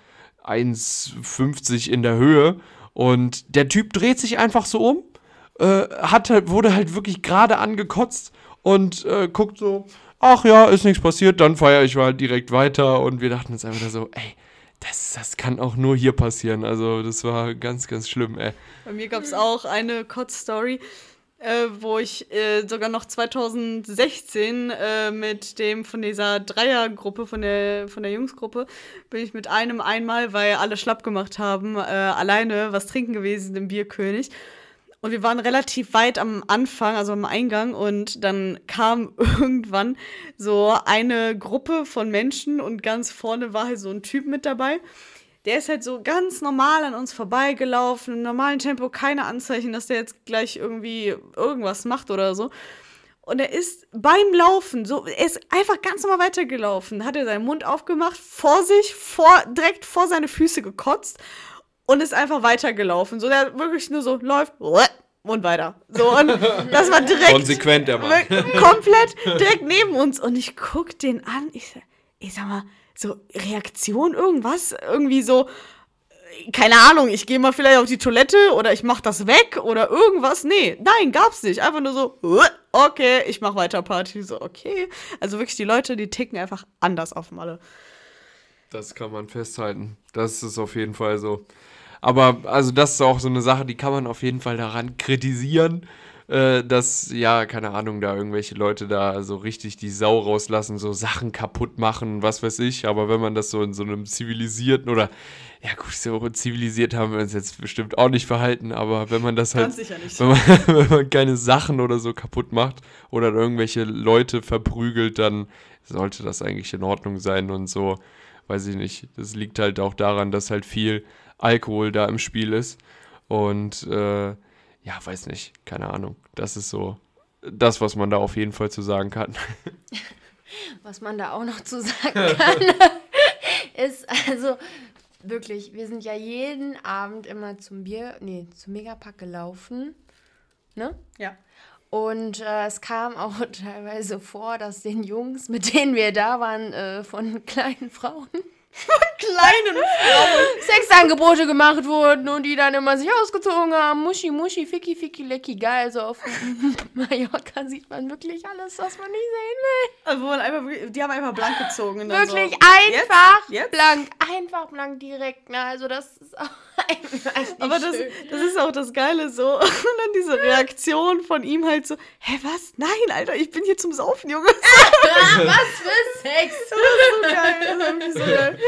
1,50 in der Höhe. Und der Typ dreht sich einfach so um, äh, hat halt, wurde halt wirklich gerade angekotzt und äh, guckt so, ach ja, ist nichts passiert, dann feiere ich mal direkt weiter. Und wir dachten uns einfach so, ey, das, das kann auch nur hier passieren. Also das war ganz, ganz schlimm, ey. Bei mir gab es auch eine Kotz-Story, äh, wo ich äh, sogar noch 2016 äh, mit dem von dieser Dreiergruppe, von der, von der Jungsgruppe, bin ich mit einem einmal, weil alle schlapp gemacht haben, äh, alleine was trinken gewesen im Bierkönig. Und wir waren relativ weit am Anfang, also am Eingang, und dann kam (laughs) irgendwann so eine Gruppe von Menschen und ganz vorne war halt so ein Typ mit dabei. Der ist halt so ganz normal an uns vorbeigelaufen, im normalen Tempo, keine Anzeichen, dass der jetzt gleich irgendwie irgendwas macht oder so. Und er ist beim Laufen, so, er ist einfach ganz normal weitergelaufen, hat er seinen Mund aufgemacht, vor sich, vor, direkt vor seine Füße gekotzt und ist einfach weitergelaufen. So, der wirklich nur so läuft und weiter. So, und das war direkt. Konsequent, der Mann. Komplett direkt neben uns. Und ich guck den an. Ich, ich sag mal, so Reaktion, irgendwas? Irgendwie so, äh, keine Ahnung, ich gehe mal vielleicht auf die Toilette oder ich mach das weg oder irgendwas. Nee, nein, gab's nicht. Einfach nur so, "Uah, okay, ich mach weiter Party. So, okay. Also wirklich, die Leute, die ticken einfach anders auf Malle. Das kann man festhalten. Das ist auf jeden Fall so. Aber also das ist auch so eine Sache, die kann man auf jeden Fall daran kritisieren, äh, dass, ja, keine Ahnung, da irgendwelche Leute da so richtig die Sau rauslassen, so Sachen kaputt machen, was weiß ich. Aber wenn man das so in so einem zivilisierten oder, ja gut, so zivilisiert haben wir uns jetzt bestimmt auch nicht verhalten, aber wenn man das halt wenn man, (laughs) wenn man keine Sachen oder so kaputt macht oder irgendwelche Leute verprügelt, dann sollte das eigentlich in Ordnung sein und so, weiß ich nicht. Das liegt halt auch daran, dass halt viel Alkohol da im Spiel ist. Und äh, ja, weiß nicht, keine Ahnung. Das ist so das, was man da auf jeden Fall zu sagen kann. (laughs) Was man da auch noch zu sagen (laughs) kann, (laughs) ist also wirklich, wir sind ja jeden Abend immer zum Bier, nee, zum Megapack gelaufen. Ne? Ja. Und äh, es kam auch teilweise vor, dass den Jungs, mit denen wir da waren, äh, von kleinen Frauen (laughs) Kleinen Sexangebote gemacht wurden und die dann immer sich ausgezogen haben. Muschi, Muschi, Ficky, Ficky, Lecky, geil. So auf (laughs) Mallorca sieht man wirklich alles, was man nicht sehen will. Also, einfach, die haben einfach blank gezogen. Wirklich so, einfach Jetzt? Jetzt? blank. Einfach blank direkt. Ne? Also das ist auch Aber das, schön. das ist auch das Geile so. (laughs) Und dann diese Reaktion von ihm halt so, hä, was? Nein, Alter, ich bin hier zum Saufen, Junge. (laughs) Was für Sex. Das ist so geil. Das ist wirklich so (laughs) geil.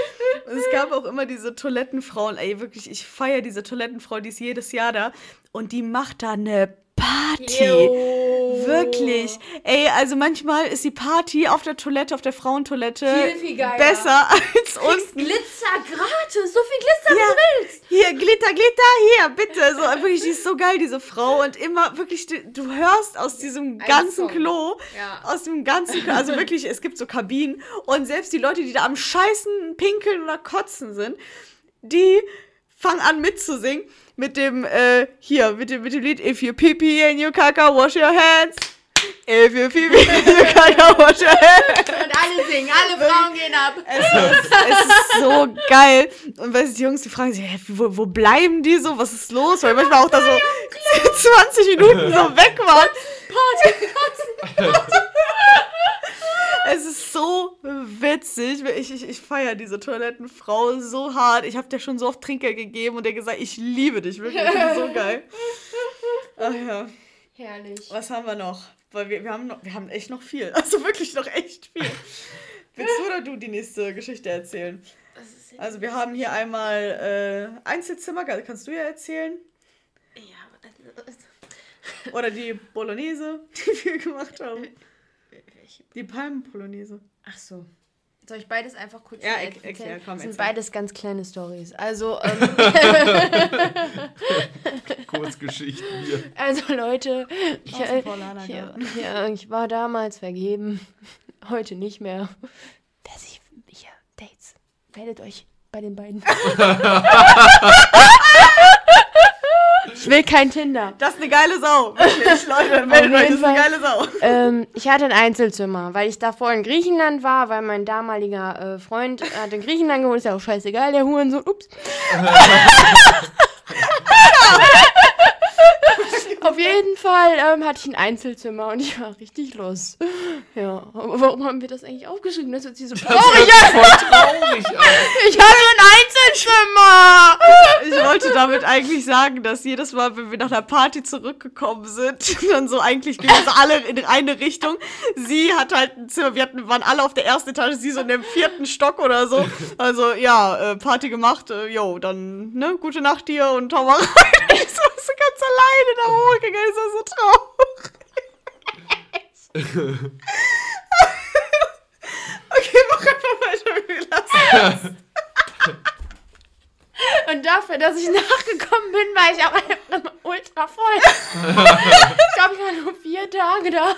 Und es gab auch immer diese Toilettenfrauen. Ey, wirklich, ich feiere diese Toilettenfrau, die ist jedes Jahr da. Und die macht da eine Party. Wirklich. Ey, also manchmal ist die Party auf der Toilette, auf der Frauentoilette Viel, viel geiler. besser (laughs) als unten. Glitzer gratis. So viel Glitzer, Ja. wie du willst. Hier, Glitter, Glitter, hier, bitte. So, wirklich, die ist so geil, diese Frau. Und immer wirklich, du, hörst aus diesem ganzen Song. Klo, Ja. aus dem ganzen Klo, also wirklich, es gibt so Kabinen. Und selbst die Leute, die da am Scheißen, Pinkeln oder Kotzen sind, die fangen an mitzusingen. Mit dem, äh, hier, mit dem, mit dem Lied If you pee pee and you caca, wash your hands. If you pee pee and you caca, wash your hands. Und alle singen, alle Frauen gehen ab. Es ist, es ist so geil. Und weißt du, die Jungs, die fragen sich, hä, wo, wo bleiben die so? Was ist los? Weil manchmal auch da so (laughs) 20 Minuten so weg waren. (laughs) Es ist so witzig. Ich, ich, ich feiere diese Toilettenfrau so hart. Ich habe der schon so oft Trinkgeld gegeben und der gesagt, ich liebe dich wirklich. Das ist so (laughs) geil. Ach ja. Herrlich. Was haben wir noch? Weil wir, wir, haben noch, wir haben echt noch viel. Also wirklich noch echt viel. Willst du oder du die nächste Geschichte erzählen? Also wir haben hier einmal äh, Einzelzimmer, kannst du ja erzählen. Ja, Oder die Bolognese, die wir gemacht haben. (laughs) Die Palmenpolognese. Ach so. Soll ich beides einfach kurz Ja, er- erk- erklär, komm, Das sind erzähl. beides ganz kleine Stories. Also, (laughs) ähm, (laughs) Kurzgeschichten hier. also Leute, ich, äh, ja, ich war damals vergeben. Heute nicht mehr. Dass ich hier Dates. Meldet euch bei den beiden. (laughs) ich will kein Tinder. Das ist eine geile Sau. Wirklich, Leute, meldet euch, das ist eine geile Sau. Ähm, ich hatte ein Einzelzimmer, weil ich davor in Griechenland war, weil mein damaliger äh, Freund hat in Griechenland gewohnt, ist ja auch scheißegal, der Hurensohn, ups. (laughs) Auf jeden Fall ähm, hatte ich ein Einzelzimmer und ich war richtig los. Ja, aber warum haben wir das eigentlich aufgeschrieben? Das hört sich so traurig. Voll traurig, Alter. Ich hatte ein Einzelzimmer. Ich wollte damit eigentlich sagen, dass jedes Mal, wenn wir nach der Party zurückgekommen sind, (laughs) dann so eigentlich gingen so alle in eine Richtung. Sie hat halt ein Zimmer, wir hatten, waren alle auf der ersten Etage, sie so in dem vierten Stock oder so. Also ja, äh, Party gemacht, äh, jo, dann, ne, gute Nacht dir und hau mal rein. (laughs) alleine da hochgegangen, ist das so traurig. (laughs) okay, mach einfach weiter, wir lassen. Und dafür, dass ich nachgekommen bin, war ich auch einfach ultra voll. (laughs) ich glaube, ich war nur vier Tage da.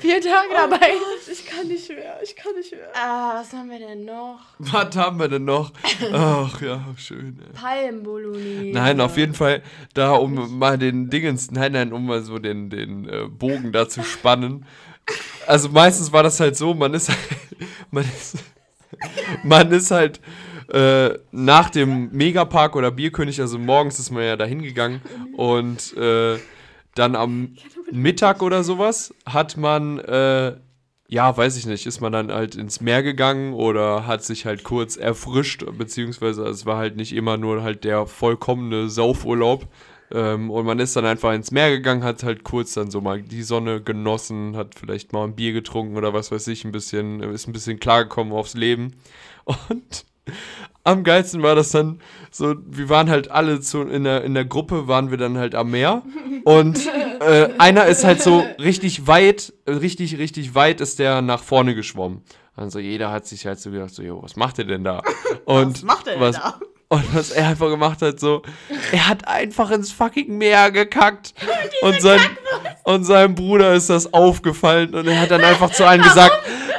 Vier Tage dabei. Ich kann nicht mehr, ich kann nicht mehr. Ah, was haben wir denn noch? Was haben wir denn noch? Ach ja, schön. Ey. Palmbolognese. Nein, auf jeden Fall, da um mal den Dingens, nein, nein, um mal so den, den äh, Bogen da zu spannen. Also meistens war das halt so, man ist halt, (laughs) man ist, man ist halt äh, nach dem Megapark oder Bierkönig, also morgens ist man ja da hingegangen und äh, dann am Mittag oder sowas hat man, äh, ja, weiß ich nicht, ist man dann halt ins Meer gegangen oder hat sich halt kurz erfrischt, beziehungsweise es war halt nicht immer nur halt der vollkommene Saufurlaub. Ähm, und man ist dann einfach ins Meer gegangen, hat halt kurz dann so mal die Sonne genossen, hat vielleicht mal ein Bier getrunken oder was weiß ich, ein bisschen, ist ein bisschen klargekommen aufs Leben. (laughs) Und am geilsten war das dann so, wir waren halt alle so in der, in der Gruppe, waren wir dann halt am Meer. Und äh, einer ist halt so richtig weit, richtig, richtig weit ist der nach vorne geschwommen. Also jeder hat sich halt so gedacht, so, jo, was macht er denn da? Und Was macht er denn was, da? Und was er einfach gemacht hat, so, er hat einfach ins fucking Meer gekackt. (laughs) Und, sein, und seinem Bruder ist das aufgefallen und er hat dann einfach zu allen gesagt,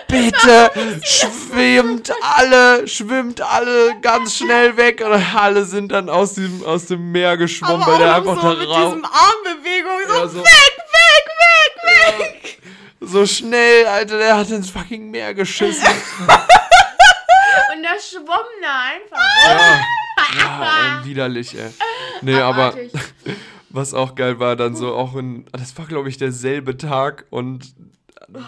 bitte (laughs) schwimmt alle, schwimmt alle ganz schnell weg. Und alle sind dann aus dem, aus dem Meer geschwommen, weil der einfach so da mit raus. diesem Armbewegung so, Ja, so- weg, weg, weg, weg. So schnell, Alter, der hat ins fucking Meer geschissen. (laughs) Und das schwamm da einfach. ja, (laughs) ja ey, widerlich, ey. Nee, aber. Abartig. Was auch geil war, dann so auch in, das war glaube ich derselbe Tag und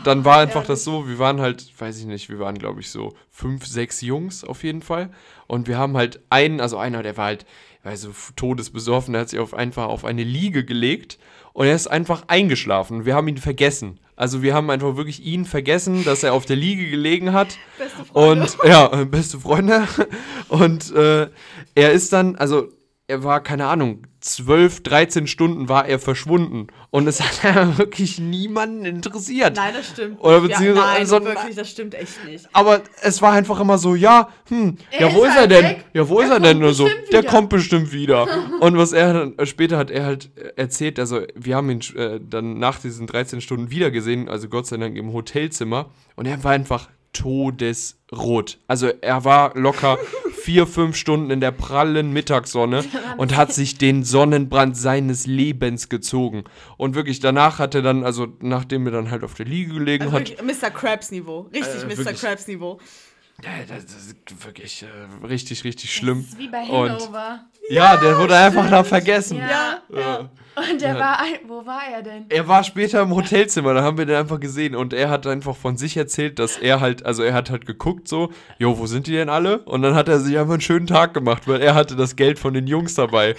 dann war einfach das so, wir waren halt, weiß ich nicht, wir waren glaube ich so fünf, sechs Jungs auf jeden Fall und wir haben halt einen, also einer, der war halt, weiß so todesbesoffen, der hat sich auf einfach auf eine Liege gelegt und er ist einfach eingeschlafen. Wir haben ihn vergessen. Also wir haben einfach wirklich ihn vergessen, dass er auf der Liege gelegen hat. (laughs) Beste Freunde. Und ja, beste Freunde. (laughs) Und äh, er ist dann, also er war, keine Ahnung, 12, 13 Stunden war er verschwunden. Und es hat (laughs) wirklich niemanden interessiert. Nein, das stimmt. Oder beziehungsweise- ja, nein, also- wirklich, das stimmt echt nicht. Aber es war einfach immer so, ja, hm, Er ja, wo ist er halt denn? weg. Ja, wo Der ist er denn? Nur so, der wieder. kommt bestimmt wieder. (laughs) Und was er dann, äh, später hat er halt äh, erzählt, also wir haben ihn äh, dann nach diesen 13 Stunden wieder gesehen, also Gott sei Dank im Hotelzimmer. Und er war einfach todesrot. Also er war locker (laughs) vier, fünf Stunden in der prallen Mittagssonne (laughs) und hat sich den Sonnenbrand seines Lebens gezogen. Und wirklich, danach hat er dann, also nachdem er dann halt auf der Liege gelegen Also hat, Mr. Krabs-Niveau. Richtig Äh, Mr. wirklich. Krabs-Niveau. Ja, das, das ist wirklich äh, richtig, richtig schlimm. Das ist wie bei Und Hangover. ja, der wurde einfach da vergessen. Ja. Ja, ja. Und der war, ein- wo war er denn? Er war später im Hotelzimmer, da haben wir den einfach gesehen und er hat einfach von sich erzählt, dass er halt, also er hat halt geguckt so, jo, wo sind die denn alle? Und dann hat er sich einfach einen schönen Tag gemacht, weil er hatte das Geld von den Jungs dabei.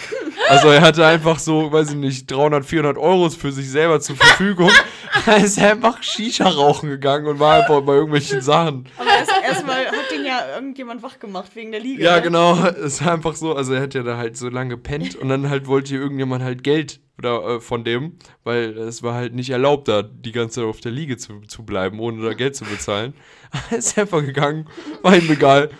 Also er hatte einfach so, weiß ich nicht, 300, 400 Euro für sich selber zur Verfügung. (laughs) Da ist er einfach Shisha rauchen gegangen und war einfach bei irgendwelchen Sachen. Aber erst- irgendjemand wach gemacht wegen der Liga. Ja, ne? genau. (laughs) Es war einfach so, also er hat ja da halt so lange gepennt und dann halt wollte hier irgendjemand halt Geld oder, äh, von dem, weil es war halt nicht erlaubt, da die ganze Zeit auf der Liege zu, zu bleiben, ohne da Geld zu bezahlen. (laughs) Ist einfach gegangen, war ihm egal.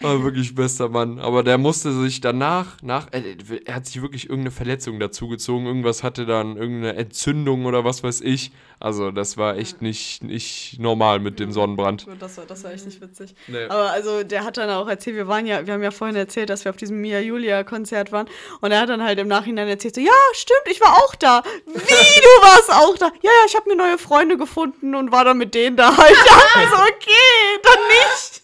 War wirklich bester Mann. Aber der musste sich danach, nach, äh, er hat sich wirklich irgendeine Verletzung dazugezogen. Irgendwas hatte dann, irgendeine Entzündung oder was weiß ich. Also, das war echt nicht, nicht normal mit dem Sonnenbrand. Das war, das war echt nicht witzig. Nee. Aber also der hat dann auch erzählt, wir waren ja, wir haben ja vorhin erzählt, dass wir auf diesem Mia Julia Konzert waren und er hat dann halt im Nachhinein erzählt, so, ja, stimmt, ich war auch da. Wie, (laughs) du warst auch da? Ja, ja, ich habe mir neue Freunde gefunden und war dann mit denen da halt. (laughs) Ja, also okay, dann nicht.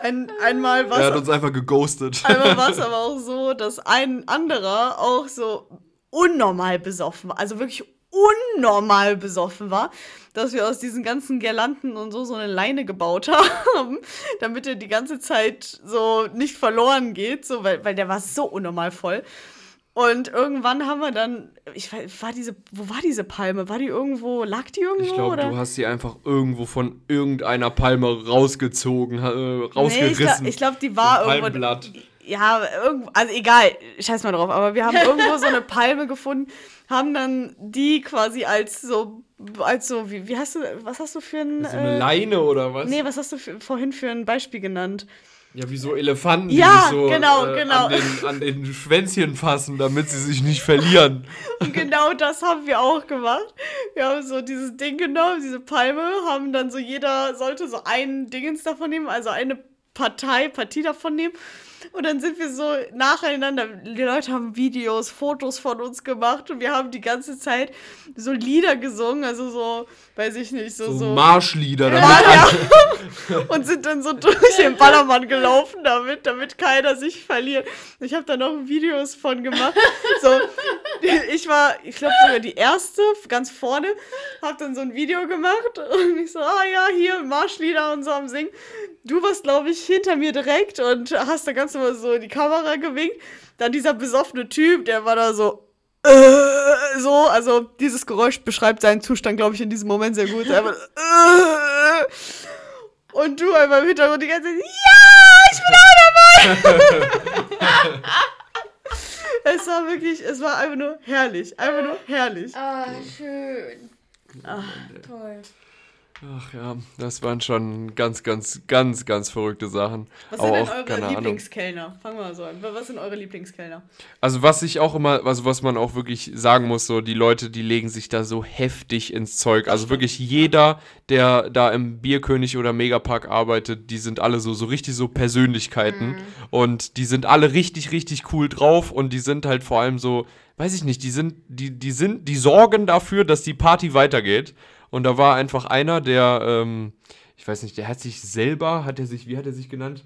Ein, einmal war Er hat uns einfach geghostet. Einmal war es (laughs) aber auch so, dass ein anderer auch so unnormal besoffen war. Also wirklich unnormal besoffen war, dass wir aus diesen ganzen Girlanden und so so eine Leine gebaut (laughs) haben, damit er die ganze Zeit so nicht verloren geht, so, weil, weil der war so unnormal voll. Und irgendwann haben wir dann, ich weiß, war diese, wo war diese Palme? War die irgendwo, lag die irgendwo? Ich glaube, du hast sie einfach irgendwo von irgendeiner Palme rausgezogen, äh, Nee, ich rausgerissen. glaube, glaub, die war irgendwo. Palmblatt. Ja, irgendwo, also egal, scheiß mal drauf, aber wir haben irgendwo so eine Palme gefunden, haben dann die quasi als so, als so, wie, wie hast du, was hast du für ein. So eine äh, Leine oder was? Nee, was hast du für, vorhin für ein Beispiel genannt? Ja, wie so Elefanten, Ja, die sich so genau, äh, genau. An, den, an den Schwänzchen fassen, damit sie sich nicht verlieren. (laughs) Und genau das haben wir auch gemacht. Wir haben so dieses Ding genommen, diese Palme, haben dann so jeder sollte so ein Dingens davon nehmen, also eine Partei, Partie davon nehmen. Und dann sind wir so nacheinander, die Leute haben Videos, Fotos von uns gemacht und wir haben die ganze Zeit so Lieder gesungen, also so, weiß ich nicht, so, So, so. Marschlieder, damit Ja, ja. (laughs) und sind dann so durch den Ballermann gelaufen damit, damit keiner sich verliert. Ich habe da noch Videos von gemacht. So, (laughs) ich war, ich glaube sogar die erste, ganz vorne, habe dann so ein Video gemacht und ich so, ah ja, hier Marschlieder und so am Singen. Du warst, glaube ich, hinter mir direkt und hast da ganz immer so in die Kamera gewinkt. Dann dieser besoffene Typ, der war da so, äh, so, also dieses Geräusch beschreibt seinen Zustand, glaube ich, in diesem Moment sehr gut. Einfach, äh, und du einfach im Hintergrund die ganze Zeit, ja, ich bin auch dabei. (laughs) es war wirklich, es war einfach nur herrlich, einfach nur herrlich. Ah, schön. Ach, Toll. Ach ja, das waren schon ganz, ganz, ganz, ganz verrückte Sachen. Was Aber sind denn eure keine Ahnung. Lieblingskellner? Fangen wir mal so an. Was sind eure Lieblingskellner? Also was ich auch immer, also was man auch wirklich sagen muss, so die Leute, die legen sich da so heftig ins Zeug. Also wirklich jeder, der da im Bierkönig oder Megapark arbeitet, die sind alle so, so richtig so Persönlichkeiten. Und die sind alle richtig, richtig cool drauf und die sind halt vor allem so, weiß ich nicht, die sind, die, die sind, die sorgen dafür, dass die Party weitergeht. Und da war einfach einer, der, ähm, ich weiß nicht, der hat sich selber, hat er sich, wie hat er sich genannt?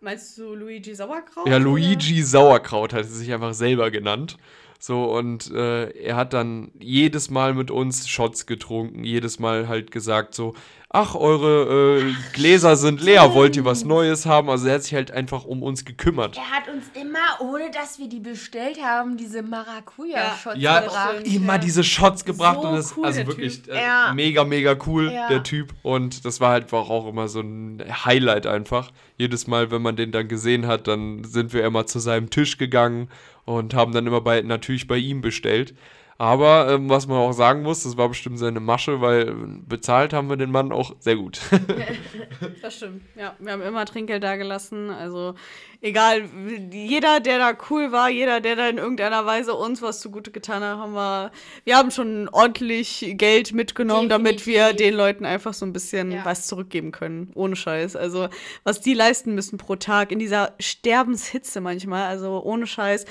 Meinst du Luigi Sauerkraut? Ja, oder? Luigi Sauerkraut hat er sich einfach selber genannt. So, und äh, er hat dann jedes Mal mit uns Shots getrunken, jedes Mal halt gesagt so, ach, eure äh, Gläser sind leer, wollt ihr was Neues haben? Also er hat sich halt einfach um uns gekümmert. Er hat uns immer, ohne dass wir die bestellt haben, diese Maracuja-Shots Ja, gebracht. immer diese Shots gebracht So und das, cool, also wirklich äh, Ja. mega, mega cool, Ja. der Typ. Und das war halt auch immer so ein Highlight einfach. Jedes Mal, wenn man den dann gesehen hat, dann sind wir immer zu seinem Tisch gegangen und haben dann immer bei, natürlich bei ihm bestellt. Aber ähm, was man auch sagen muss, das war bestimmt seine Masche, weil äh, bezahlt haben wir den Mann auch sehr gut. (laughs) (laughs) Das stimmt. Ja, wir haben immer Trinkgeld da gelassen. Also egal, jeder, der da cool war, jeder, der da in irgendeiner Weise uns was zugute getan hat, haben wir. Wir haben schon ordentlich Geld mitgenommen, damit wir Definitiv. den Leuten einfach so ein bisschen Ja. was zurückgeben können. Ohne Scheiß. Also, was die leisten müssen pro Tag in dieser Sterbenshitze manchmal, also ohne Scheiß.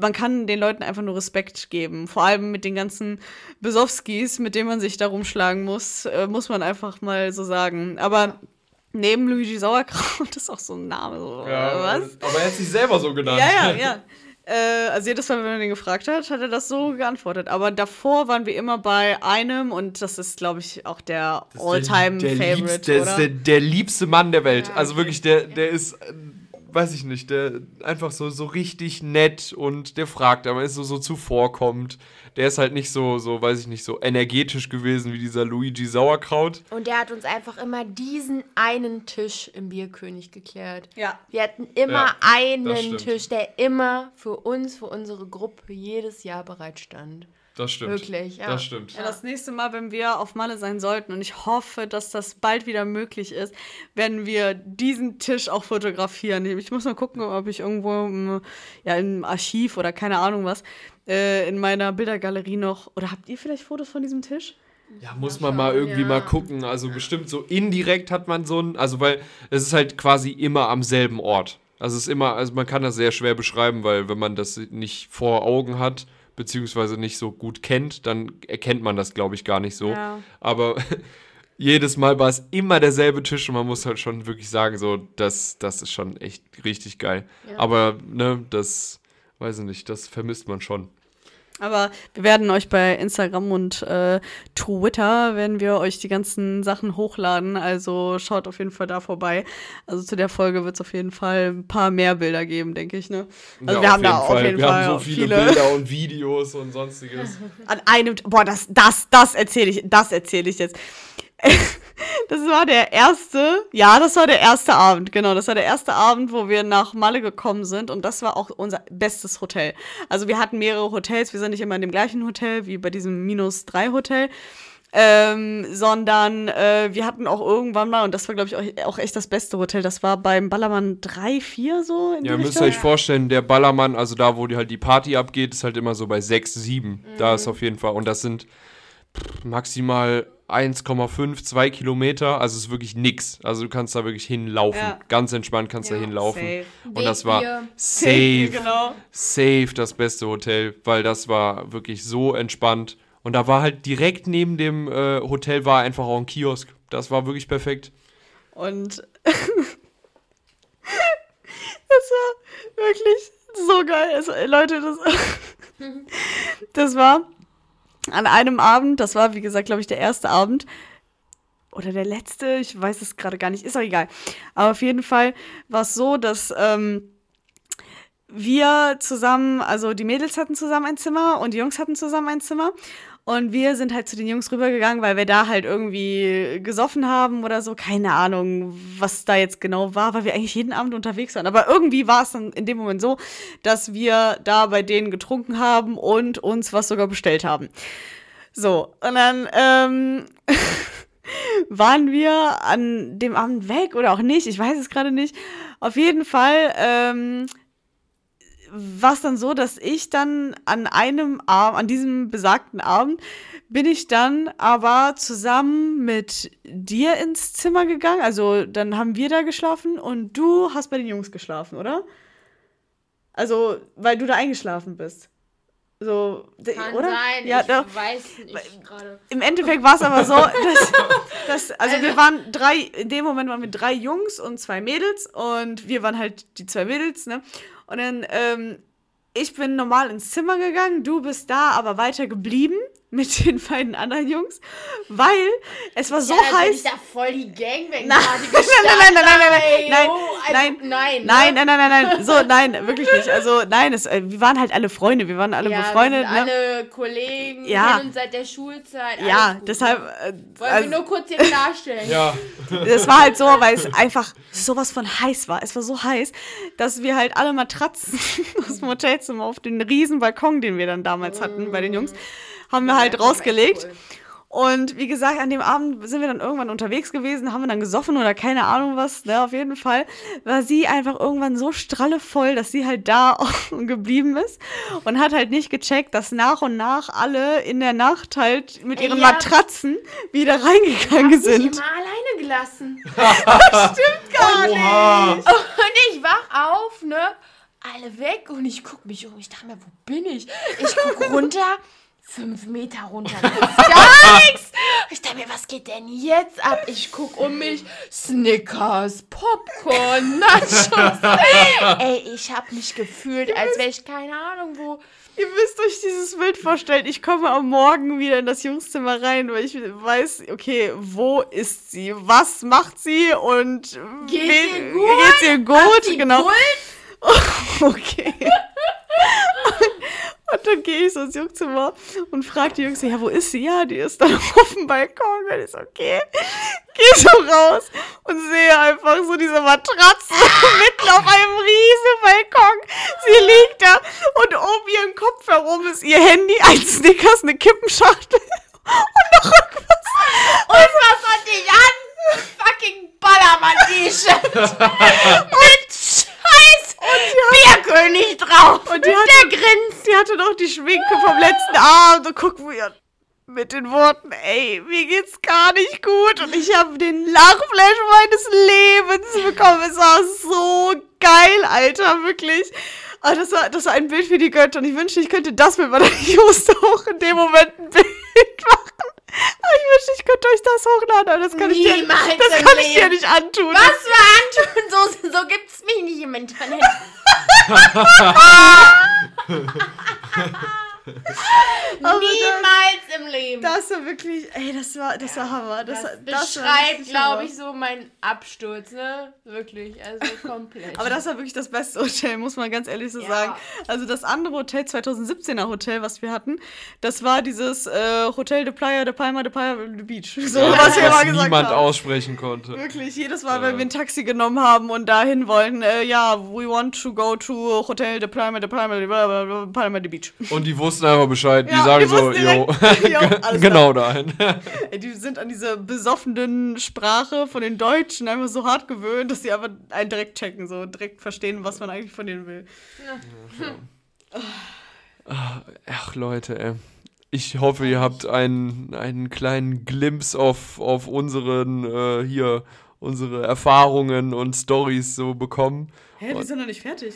Man kann den Leuten einfach nur Respekt geben. Vor allem mit den ganzen Besowskis, mit denen man sich da rumschlagen muss, äh, muss man einfach mal so sagen. Aber neben Luigi Sauerkraut (laughs) ist auch so ein Name. So, äh, was? Aber er hat sich selber so genannt. Ja, ja, (laughs) ja. Äh, also jedes Mal, wenn man den gefragt hat, hat er das so geantwortet. Aber davor waren wir immer bei einem und das ist, glaube ich, auch der All-Time-Favorite, der liebste, der der, liebste Mann der Welt. Ja, also wirklich, der, der ist, äh, weiß ich nicht, der einfach so, so richtig nett und der fragt, aber ist so, so zuvorkommt. Der ist halt nicht so, so, weiß ich nicht, so energetisch gewesen wie dieser Luigi Sauerkraut. Und der hat uns einfach immer diesen einen Tisch im Bierkönig geklärt. ja. Wir hatten immer Ja, einen. Tisch, der immer für uns, für unsere Gruppe jedes Jahr bereit stand. Das stimmt. Wirklich, ja. Das stimmt. Ja, das nächste Mal, wenn wir auf Malle sein sollten, und ich hoffe, dass das bald wieder möglich ist, werden wir diesen Tisch auch fotografieren. Ich muss mal gucken, ob ich irgendwo im, ja, im Archiv oder keine Ahnung was äh, in meiner Bildergalerie noch. Oder habt ihr vielleicht Fotos von diesem Tisch? Ja, muss man mal irgendwie ja. mal gucken. Also bestimmt so indirekt hat man so ein, also weil es ist halt quasi immer am selben Ort. Also es ist immer, also man kann das sehr schwer beschreiben, weil wenn man das nicht vor Augen hat, beziehungsweise nicht so gut kennt, dann erkennt man das, glaube ich, gar nicht so. Ja. Aber (laughs) jedes Mal war es immer derselbe Tisch und man muss halt schon wirklich sagen, so, das, das ist schon echt richtig geil. Ja. Aber, ne, das, weiß ich nicht, das vermisst man schon. Aber wir werden euch bei Instagram und äh, Twitter werden wir euch die ganzen Sachen hochladen. Also schaut auf jeden Fall da vorbei. Also zu der Folge wird es auf jeden Fall ein paar mehr Bilder geben, denke ich. Ne? Also Ja, wir haben da auf jeden wir Fall haben so viele, viele. Bilder und Videos und sonstiges. (laughs) An einem, boah, das, das, das erzähle ich, das erzähle ich jetzt. (laughs) Das war der erste, ja, das war der erste Abend, genau. Das war der erste Abend, wo wir nach Malle gekommen sind und das war auch unser bestes Hotel. Also wir hatten mehrere Hotels, wir sind nicht immer in dem gleichen Hotel wie bei diesem Minus 3 Hotel. Ähm, sondern äh, wir hatten auch irgendwann mal, und das war, glaube ich, auch, auch echt das beste Hotel, das war beim Ballermann 3, 4 so in Ja, müsst ihr euch vorstellen, der Ballermann, also da, wo die halt die Party abgeht, ist halt immer so bei 6, 7. Da Mhm. ist auf jeden Fall. Und das sind pff, maximal 1,5, 2 Kilometer. Also es ist wirklich nix. Also du kannst da wirklich hinlaufen. Ja. Ganz entspannt kannst du Ja, da hinlaufen. safe. Und das war (laughs) safe, Genau. safe das beste Hotel, weil das war wirklich so entspannt. Und da war halt direkt neben dem äh, Hotel war einfach auch ein Kiosk. Das war wirklich perfekt. Und (laughs) das war wirklich so geil. Also, Leute, das, (laughs) das war an einem Abend, das war, wie gesagt, glaube ich, der erste Abend. Oder der letzte, ich weiß es gerade gar nicht, ist auch egal. Aber auf jeden Fall war es so, dass ähm, wir zusammen, also die Mädels hatten zusammen ein Zimmer und die Jungs hatten zusammen ein Zimmer. Und wir sind halt zu den Jungs rübergegangen, weil wir da halt irgendwie gesoffen haben oder so. Keine Ahnung, was da jetzt genau war, weil wir eigentlich jeden Abend unterwegs waren. Aber irgendwie war es dann in dem Moment so, dass wir da bei denen getrunken haben und uns was sogar bestellt haben. So, und dann ähm, (laughs) waren wir an dem Abend weg oder auch nicht, ich weiß es gerade nicht. Auf jeden Fall ähm, war es dann so, dass ich dann an einem Abend, an diesem besagten Abend, bin ich dann aber zusammen mit dir ins Zimmer gegangen. Also dann haben wir da geschlafen und du hast bei den Jungs geschlafen, oder? Also, weil du da eingeschlafen bist. So, Kann oder? sein, Ja, ich doch. weiß nicht gerade. Im Endeffekt war es aber so, (laughs) dass, dass also, wir waren drei, in dem Moment waren wir drei Jungs und zwei Mädels und wir waren halt die zwei Mädels, ne? Und dann, ähm, ich bin normal ins Zimmer gegangen, du bist da aber weiter geblieben mit den beiden anderen Jungs, weil es war so ja, heiß. ich da voll die Gangbang Nein, nein, nein, nein, nein, nein, nein, nein, also, nein, nein, nein, Nein, nein, nein, nein, nein, so, nein, wirklich nicht. Also, nein, es, äh, wir waren halt alle Freunde, wir waren alle ja, befreundet. wir sind ne? alle Kollegen, Ja. kennen uns seit der Schulzeit. Ja, gut. deshalb. Äh, Wollen also, wir nur kurz hier klarstellen. Ja. das war halt so, weil es einfach sowas von heiß war. Es war so heiß, dass wir halt alle Matratzen aus dem Hotelzimmer auf den riesen Balkon, den wir dann damals hatten bei den Jungs, haben wir halt das rausgelegt. cool. Und wie gesagt, an dem Abend sind wir dann irgendwann unterwegs gewesen, haben wir dann gesoffen oder keine Ahnung was, ne, auf jeden Fall war sie einfach irgendwann so strallevoll, dass sie halt da (laughs) geblieben ist und hat halt nicht gecheckt, dass nach und nach alle in der Nacht halt mit ihren Ja. Matratzen wieder reingegangen Hab sind. mich immer alleine gelassen. (laughs) Gar Oha. Und ich wach auf, ne? Alle weg und ich guck mich um. Ich dachte mir, wo bin ich? Ich guck runter. Fünf Meter runter. Gar (laughs) nichts. Ich dachte mir, was geht denn jetzt ab? Ich guck um mich. Snickers, Popcorn, (laughs) Nachos. Ey, ich hab mich gefühlt, als wäre ich keine Ahnung wo. Ihr müsst euch dieses Bild vorstellen. Ich komme am Morgen wieder in das Jungszimmer rein, weil ich weiß, okay, wo ist sie? Was macht sie? Und Geht's wen- ihr gut? Geht's ihr gut? Genau. Puls? (laughs) Okay. Und dann gehe ich so ins Jungzimmer und frage die Jungs, ja, wo ist sie? Ja, die ist dann (laughs) auf dem Balkon. Dann ist okay. Gehe so raus und sehe einfach so diese Matratze (laughs) mitten auf einem riesen Balkon. Sie liegt da und um ihren Kopf herum ist ihr Handy, ein Snickers, eine Kippenschachtel und noch irgendwas. Und was hatte ich an? Fucking Ballermann-T-Shirt. Mit scheiß Bierkönig drauf. Und die hatte, der grinst. Die hatte noch die Schminke vom letzten Abend und guckt mir mit den Worten, ey, mir geht's gar nicht gut und ich habe den Lachflash meines Lebens bekommen. Es war so geil, Alter, wirklich. Aber das war, das war ein Bild für die Götter und ich wünschte, ich könnte das mit meiner (laughs) Just auch in dem Moment ein Bild machen. Ich wünschte, ich könnte euch das hochladen, aber das kann ich dir, das kann ich dir nicht antun. Was für antun? So, so gibt's mich nicht im Internet. (laughs) (laughs) Niemals im Leben. Das war wirklich, ey, das war, das war Hammer. Das, Das, das beschreibt, glaube ich, so meinen Absturz, ne? Wirklich, also (laughs) komplett. Aber das war wirklich das beste Hotel, muss man ganz ehrlich so Ja. sagen. Also das andere Hotel, 2017er Hotel, was wir hatten, das war dieses äh, Hotel de Playa de Palma de Playa de Beach. So, Ja, was wir was mal gesagt niemand haben. aussprechen konnte. Wirklich, jedes Mal, wenn wir ein Taxi genommen haben und dahin wollten, äh, ja, we want to go to Hotel de Palma de Palma de Palma de, Palma de Beach. Und die wussten einfach Bescheid. Die Ja, sagen die so, wussten jo, direkt, jo, (laughs) genau dahin. (laughs) Ey, die sind an diese besoffenen Sprache von den Deutschen einfach so hart gewöhnt, dass sie einfach einen direkt checken, so direkt verstehen, was man eigentlich von denen will. Ach Leute, ey. Ich hoffe, ihr habt einen, einen kleinen Glimpse auf, auf unseren, äh, hier, unsere Erfahrungen und Stories so bekommen. Hä, wir sind noch nicht fertig.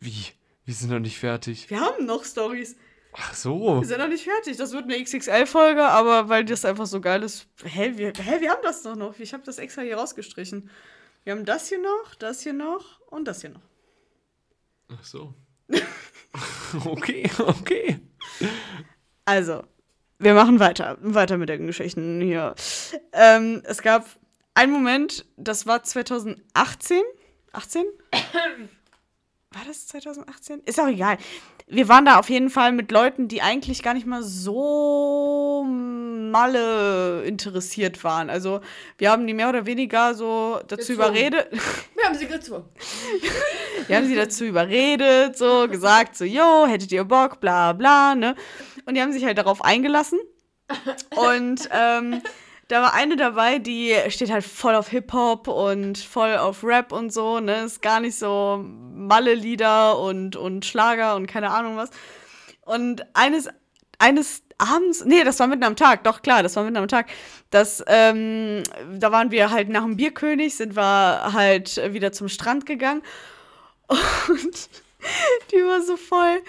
Wie? Wir sind noch nicht fertig. Wir haben noch Stories. Ach so. Wir sind noch nicht fertig. Das wird eine XXL-Folge, aber weil das einfach so geil ist. Hä, wir, hä, wir haben das doch noch. Ich habe das extra hier rausgestrichen. Wir haben das hier noch, das hier noch und das hier noch. Ach so. (laughs) okay, okay. Also, wir machen weiter. Weiter mit den Geschichten hier. Ähm, es gab einen Moment, das war 2018. 18? (coughs) War das 2018? Ist auch egal. Wir waren da auf jeden Fall mit Leuten, die eigentlich gar nicht mal so Malle interessiert waren. Also, wir haben die mehr oder weniger so dazu Gezwungen. überredet. Wir haben sie gezwungen. (laughs) Wir haben sie dazu überredet, so gesagt, so, yo, hättet ihr Bock, bla bla, ne? Und die haben sich halt darauf eingelassen. (laughs) Und ähm, da war eine dabei, die steht halt voll auf Hip-Hop und voll auf Rap und so, ne? Ist gar nicht so Malle-Lieder und, und Schlager und keine Ahnung was. Und eines, eines abends, nee, das war mitten am Tag, doch klar, das war mitten am Tag. Das, ähm, da waren wir halt nach dem Bierkönig, sind wir halt wieder zum Strand gegangen. (laughs) Und (laughs) die war so voll.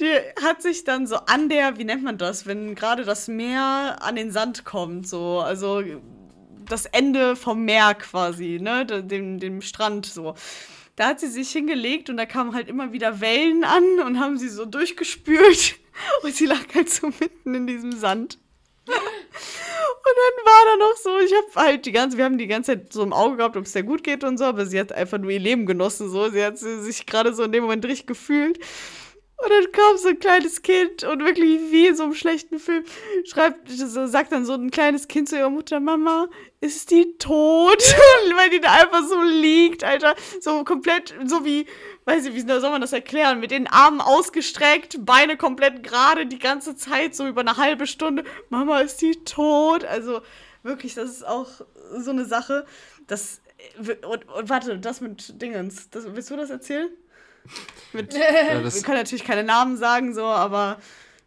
Die hat sich dann so an der, wie nennt man das, wenn gerade das Meer an den Sand kommt, so, also das Ende vom Meer quasi, ne, de- dem, dem Strand so. Da hat sie sich hingelegt und da kamen halt immer wieder Wellen an und haben sie so durchgespült. (laughs) Und sie lag halt so mitten in diesem Sand. Und dann war da noch so, ich habe halt die ganze, wir haben die ganze Zeit so im Auge gehabt, ob es der gut geht und so, aber sie hat einfach nur ihr Leben genossen, so. Sie hat sich gerade so in dem Moment richtig gefühlt. Und dann kam so ein kleines Kind und wirklich wie in so einem schlechten Film schreibt, sagt dann so ein kleines Kind zu ihrer Mutter, Mama, ist die tot? (laughs) Weil die da einfach so liegt, Alter. So komplett, so wie, weiß ich, wie soll man das erklären? Mit den Armen ausgestreckt, Beine komplett gerade die ganze Zeit, so über eine halbe Stunde. Mama, ist die tot? Also wirklich, das ist auch so eine Sache. Das, und, und warte, das mit Dingens, das, willst du das erzählen? Mit, (laughs) ja, wir können natürlich keine Namen sagen, so, aber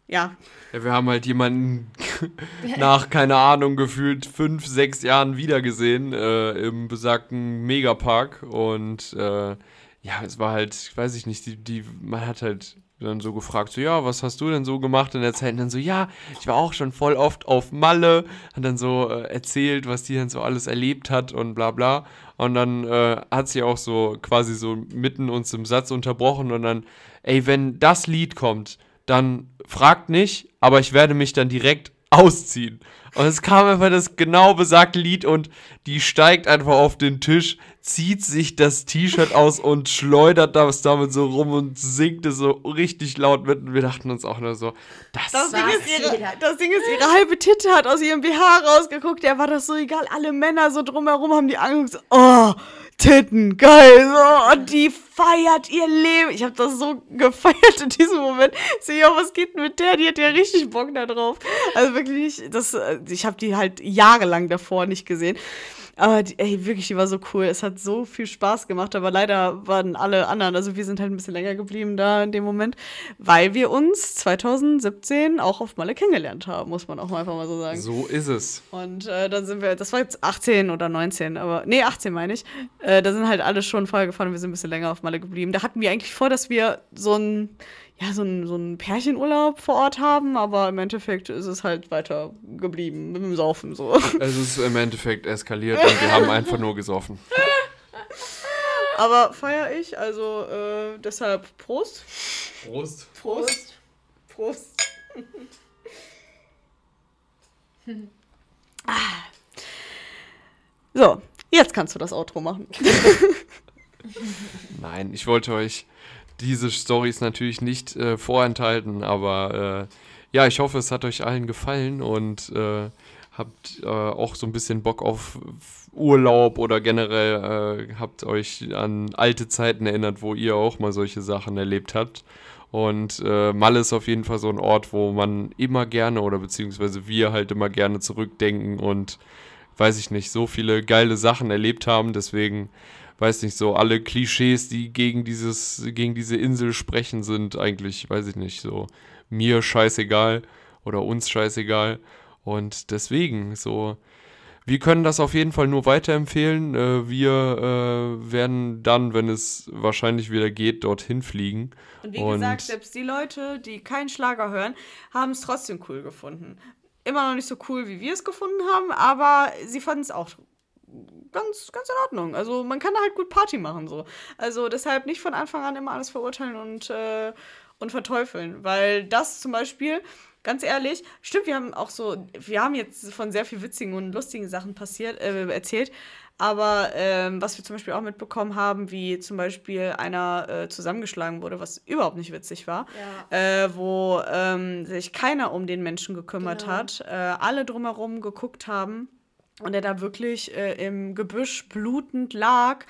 ja. Ja, wir haben halt jemanden (laughs) nach, keine Ahnung, gefühlt fünf, sechs Jahren wiedergesehen äh, im besagten Megapark und äh, ja, es war halt, weiß ich nicht, die, die, man hat halt dann so gefragt, so, ja, was hast du denn so gemacht in der Zeit? Und dann so, ja, ich war auch schon voll oft auf Malle, hat dann so äh, erzählt, was die dann so alles erlebt hat und bla bla. Und dann äh, hat sie auch so quasi so mitten uns im Satz unterbrochen und dann, ey, wenn das Lied kommt, dann fragt nicht, aber ich werde mich dann direkt ausziehen. Und es kam einfach das genau besagte Lied und die steigt einfach auf den Tisch, zieht sich das T-Shirt aus und schleudert das damit so rum und singt es so richtig laut mit. Und wir dachten uns auch nur so, das, das, Ding ist, ihre, das Ding ist, ihre halbe Titte hat aus ihrem BH rausgeguckt. Der war das so egal. Alle Männer so drumherum haben die angeguckt. So, oh, Titten, geil. So. Und die feiert ihr Leben. Ich habe das so gefeiert in diesem Moment. Ich so, ja, was geht denn mit der? Die hat ja richtig Bock da drauf. Also wirklich, das, ich habe die halt jahrelang davor nicht gesehen. Aber die, ey, wirklich, die war so cool. Es hat so viel Spaß gemacht, aber leider waren alle anderen, also wir sind halt ein bisschen länger geblieben da in dem Moment, weil wir uns 2017 auch auf Malle kennengelernt haben, muss man auch mal einfach mal so sagen. So ist es. Und äh, dann sind wir, das war jetzt 18 oder 19, aber, nee, 18 meine ich. Äh, da sind halt alle schon vorher gefahren und wir sind ein bisschen länger auf Malle geblieben. Da hatten wir eigentlich vor, dass wir so ein, ja, so ein, so ein Pärchenurlaub vor Ort haben, aber im Endeffekt ist es halt weiter geblieben mit dem Saufen so. (laughs) Es ist im Endeffekt eskaliert und wir haben einfach nur gesoffen. (laughs) Aber feier ich, also äh, deshalb Prost. Prost. Prost. Prost. (laughs) ah. So, jetzt kannst du das Outro machen. Nein, ich wollte euch diese Stories natürlich nicht äh, vorenthalten, aber äh, ja, ich hoffe, es hat euch allen gefallen und äh, habt äh, auch so ein bisschen Bock auf Urlaub oder generell äh, habt euch an alte Zeiten erinnert, wo ihr auch mal solche Sachen erlebt habt. Und äh, Malle ist auf jeden Fall so ein Ort, wo man immer gerne oder beziehungsweise wir halt immer gerne zurückdenken und weiß ich nicht, so viele geile Sachen erlebt haben. Deswegen weiß nicht, so alle Klischees, die gegen dieses, gegen diese Insel sprechen, sind eigentlich, weiß ich nicht, so mir scheißegal oder uns scheißegal. Und deswegen, so, wir können das auf jeden Fall nur weiterempfehlen. Äh, wir äh, werden dann, wenn es wahrscheinlich wieder geht, dorthin fliegen. Und wie Und gesagt, selbst die Leute, die keinen Schlager hören, haben es trotzdem cool gefunden. Immer noch nicht so cool, wie wir es gefunden haben, aber sie fanden es auch ganz, ganz in Ordnung. Also man kann da halt gut Party machen so. Also deshalb nicht von Anfang an immer alles verurteilen und, äh, und verteufeln. Weil das zum Beispiel, ganz ehrlich, stimmt, wir haben auch so, wir haben jetzt von sehr viel witzigen und lustigen Sachen passiert, äh, erzählt. Aber ähm, was wir zum Beispiel auch mitbekommen haben, wie zum Beispiel einer äh, zusammengeschlagen wurde, was überhaupt nicht witzig war, ja. äh, wo ähm, sich keiner um den Menschen gekümmert genau. hat, äh, alle drumherum geguckt haben und er da wirklich äh, im Gebüsch blutend lag.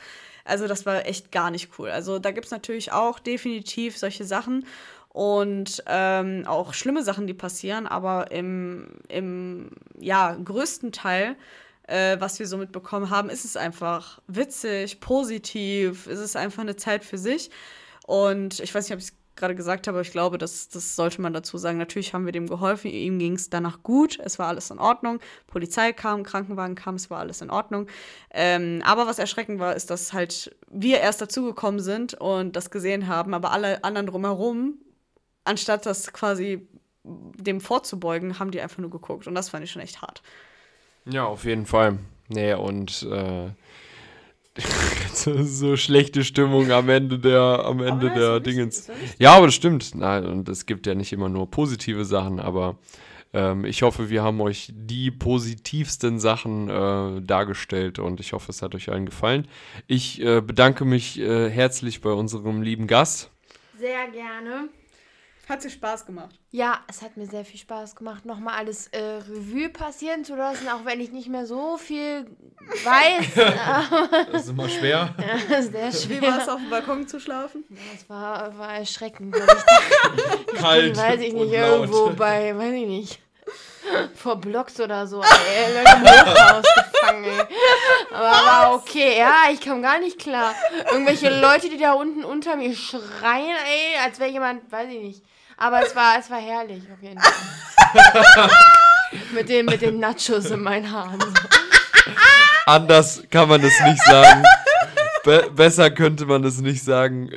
Also das war echt gar nicht cool. Also da gibt es natürlich auch definitiv solche Sachen und ähm, auch schlimme Sachen, die passieren, aber im, im ja, größten Teil, äh, was wir so mitbekommen haben, ist es einfach witzig, positiv, ist es einfach eine Zeit für sich. Und ich weiß nicht, ob ich es gerade gesagt habe, ich glaube, das, das sollte man dazu sagen. Natürlich haben wir dem geholfen, ihm ging es danach gut, es war alles in Ordnung. Polizei kam, Krankenwagen kam, es war alles in Ordnung. Ähm, aber was erschreckend war, ist, dass halt wir erst dazugekommen sind und das gesehen haben, aber alle anderen drumherum, anstatt das quasi dem vorzubeugen, haben die einfach nur geguckt. Und das fand ich schon echt hart. Ja, auf jeden Fall. Nee, und äh, (laughs) so, schlechte Stimmung am Ende der, am Ende das der Dingens. Ja, aber das stimmt. Nein, und es gibt ja nicht immer nur positive Sachen, aber ähm, ich hoffe, wir haben euch die positivsten Sachen äh, dargestellt und ich hoffe, es hat euch allen gefallen. Ich äh, bedanke mich äh, herzlich bei unserem lieben Gast. Sehr gerne. Hat sich Spaß gemacht. Ja, es hat mir sehr viel Spaß gemacht, nochmal alles äh, Revue passieren zu lassen, auch wenn ich nicht mehr so viel weiß. (laughs) Das ist immer schwer. (laughs) sehr Wie war es schwer. auf dem Balkon zu schlafen? Das war, war erschreckend. Ich (laughs) Kalt. weiß ich nicht, und laut. irgendwo bei, weiß ich nicht, vor Blocks oder so, ey, gefangen, ey. Aber war okay, ja, ich kam gar nicht klar. Irgendwelche Leute, die da unten unter mir schreien, ey, als wäre jemand, weiß ich nicht. Aber es war, es war herrlich, auf jeden Fall. (laughs) mit, den, mit den Nachos in meinen Haaren. Anders kann man es nicht sagen. Be besser könnte man es nicht sagen.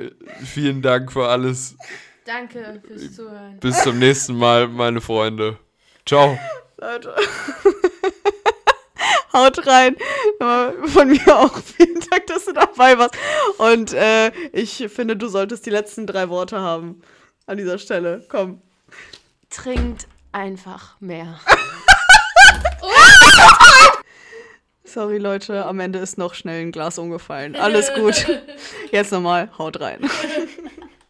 Vielen Dank für alles. Danke fürs Zuhören. Bis zum nächsten Mal, meine Freunde. Ciao. Leute. (laughs) Haut rein. Von mir auch (laughs) vielen Dank, dass du dabei warst. Und äh, ich finde, du solltest die letzten drei Worte haben. An dieser Stelle. Komm. Trinkt einfach mehr. (laughs) Sorry, Leute. Am Ende ist noch schnell ein Glas umgefallen. Alles gut. (laughs) Jetzt nochmal. Haut rein. (laughs)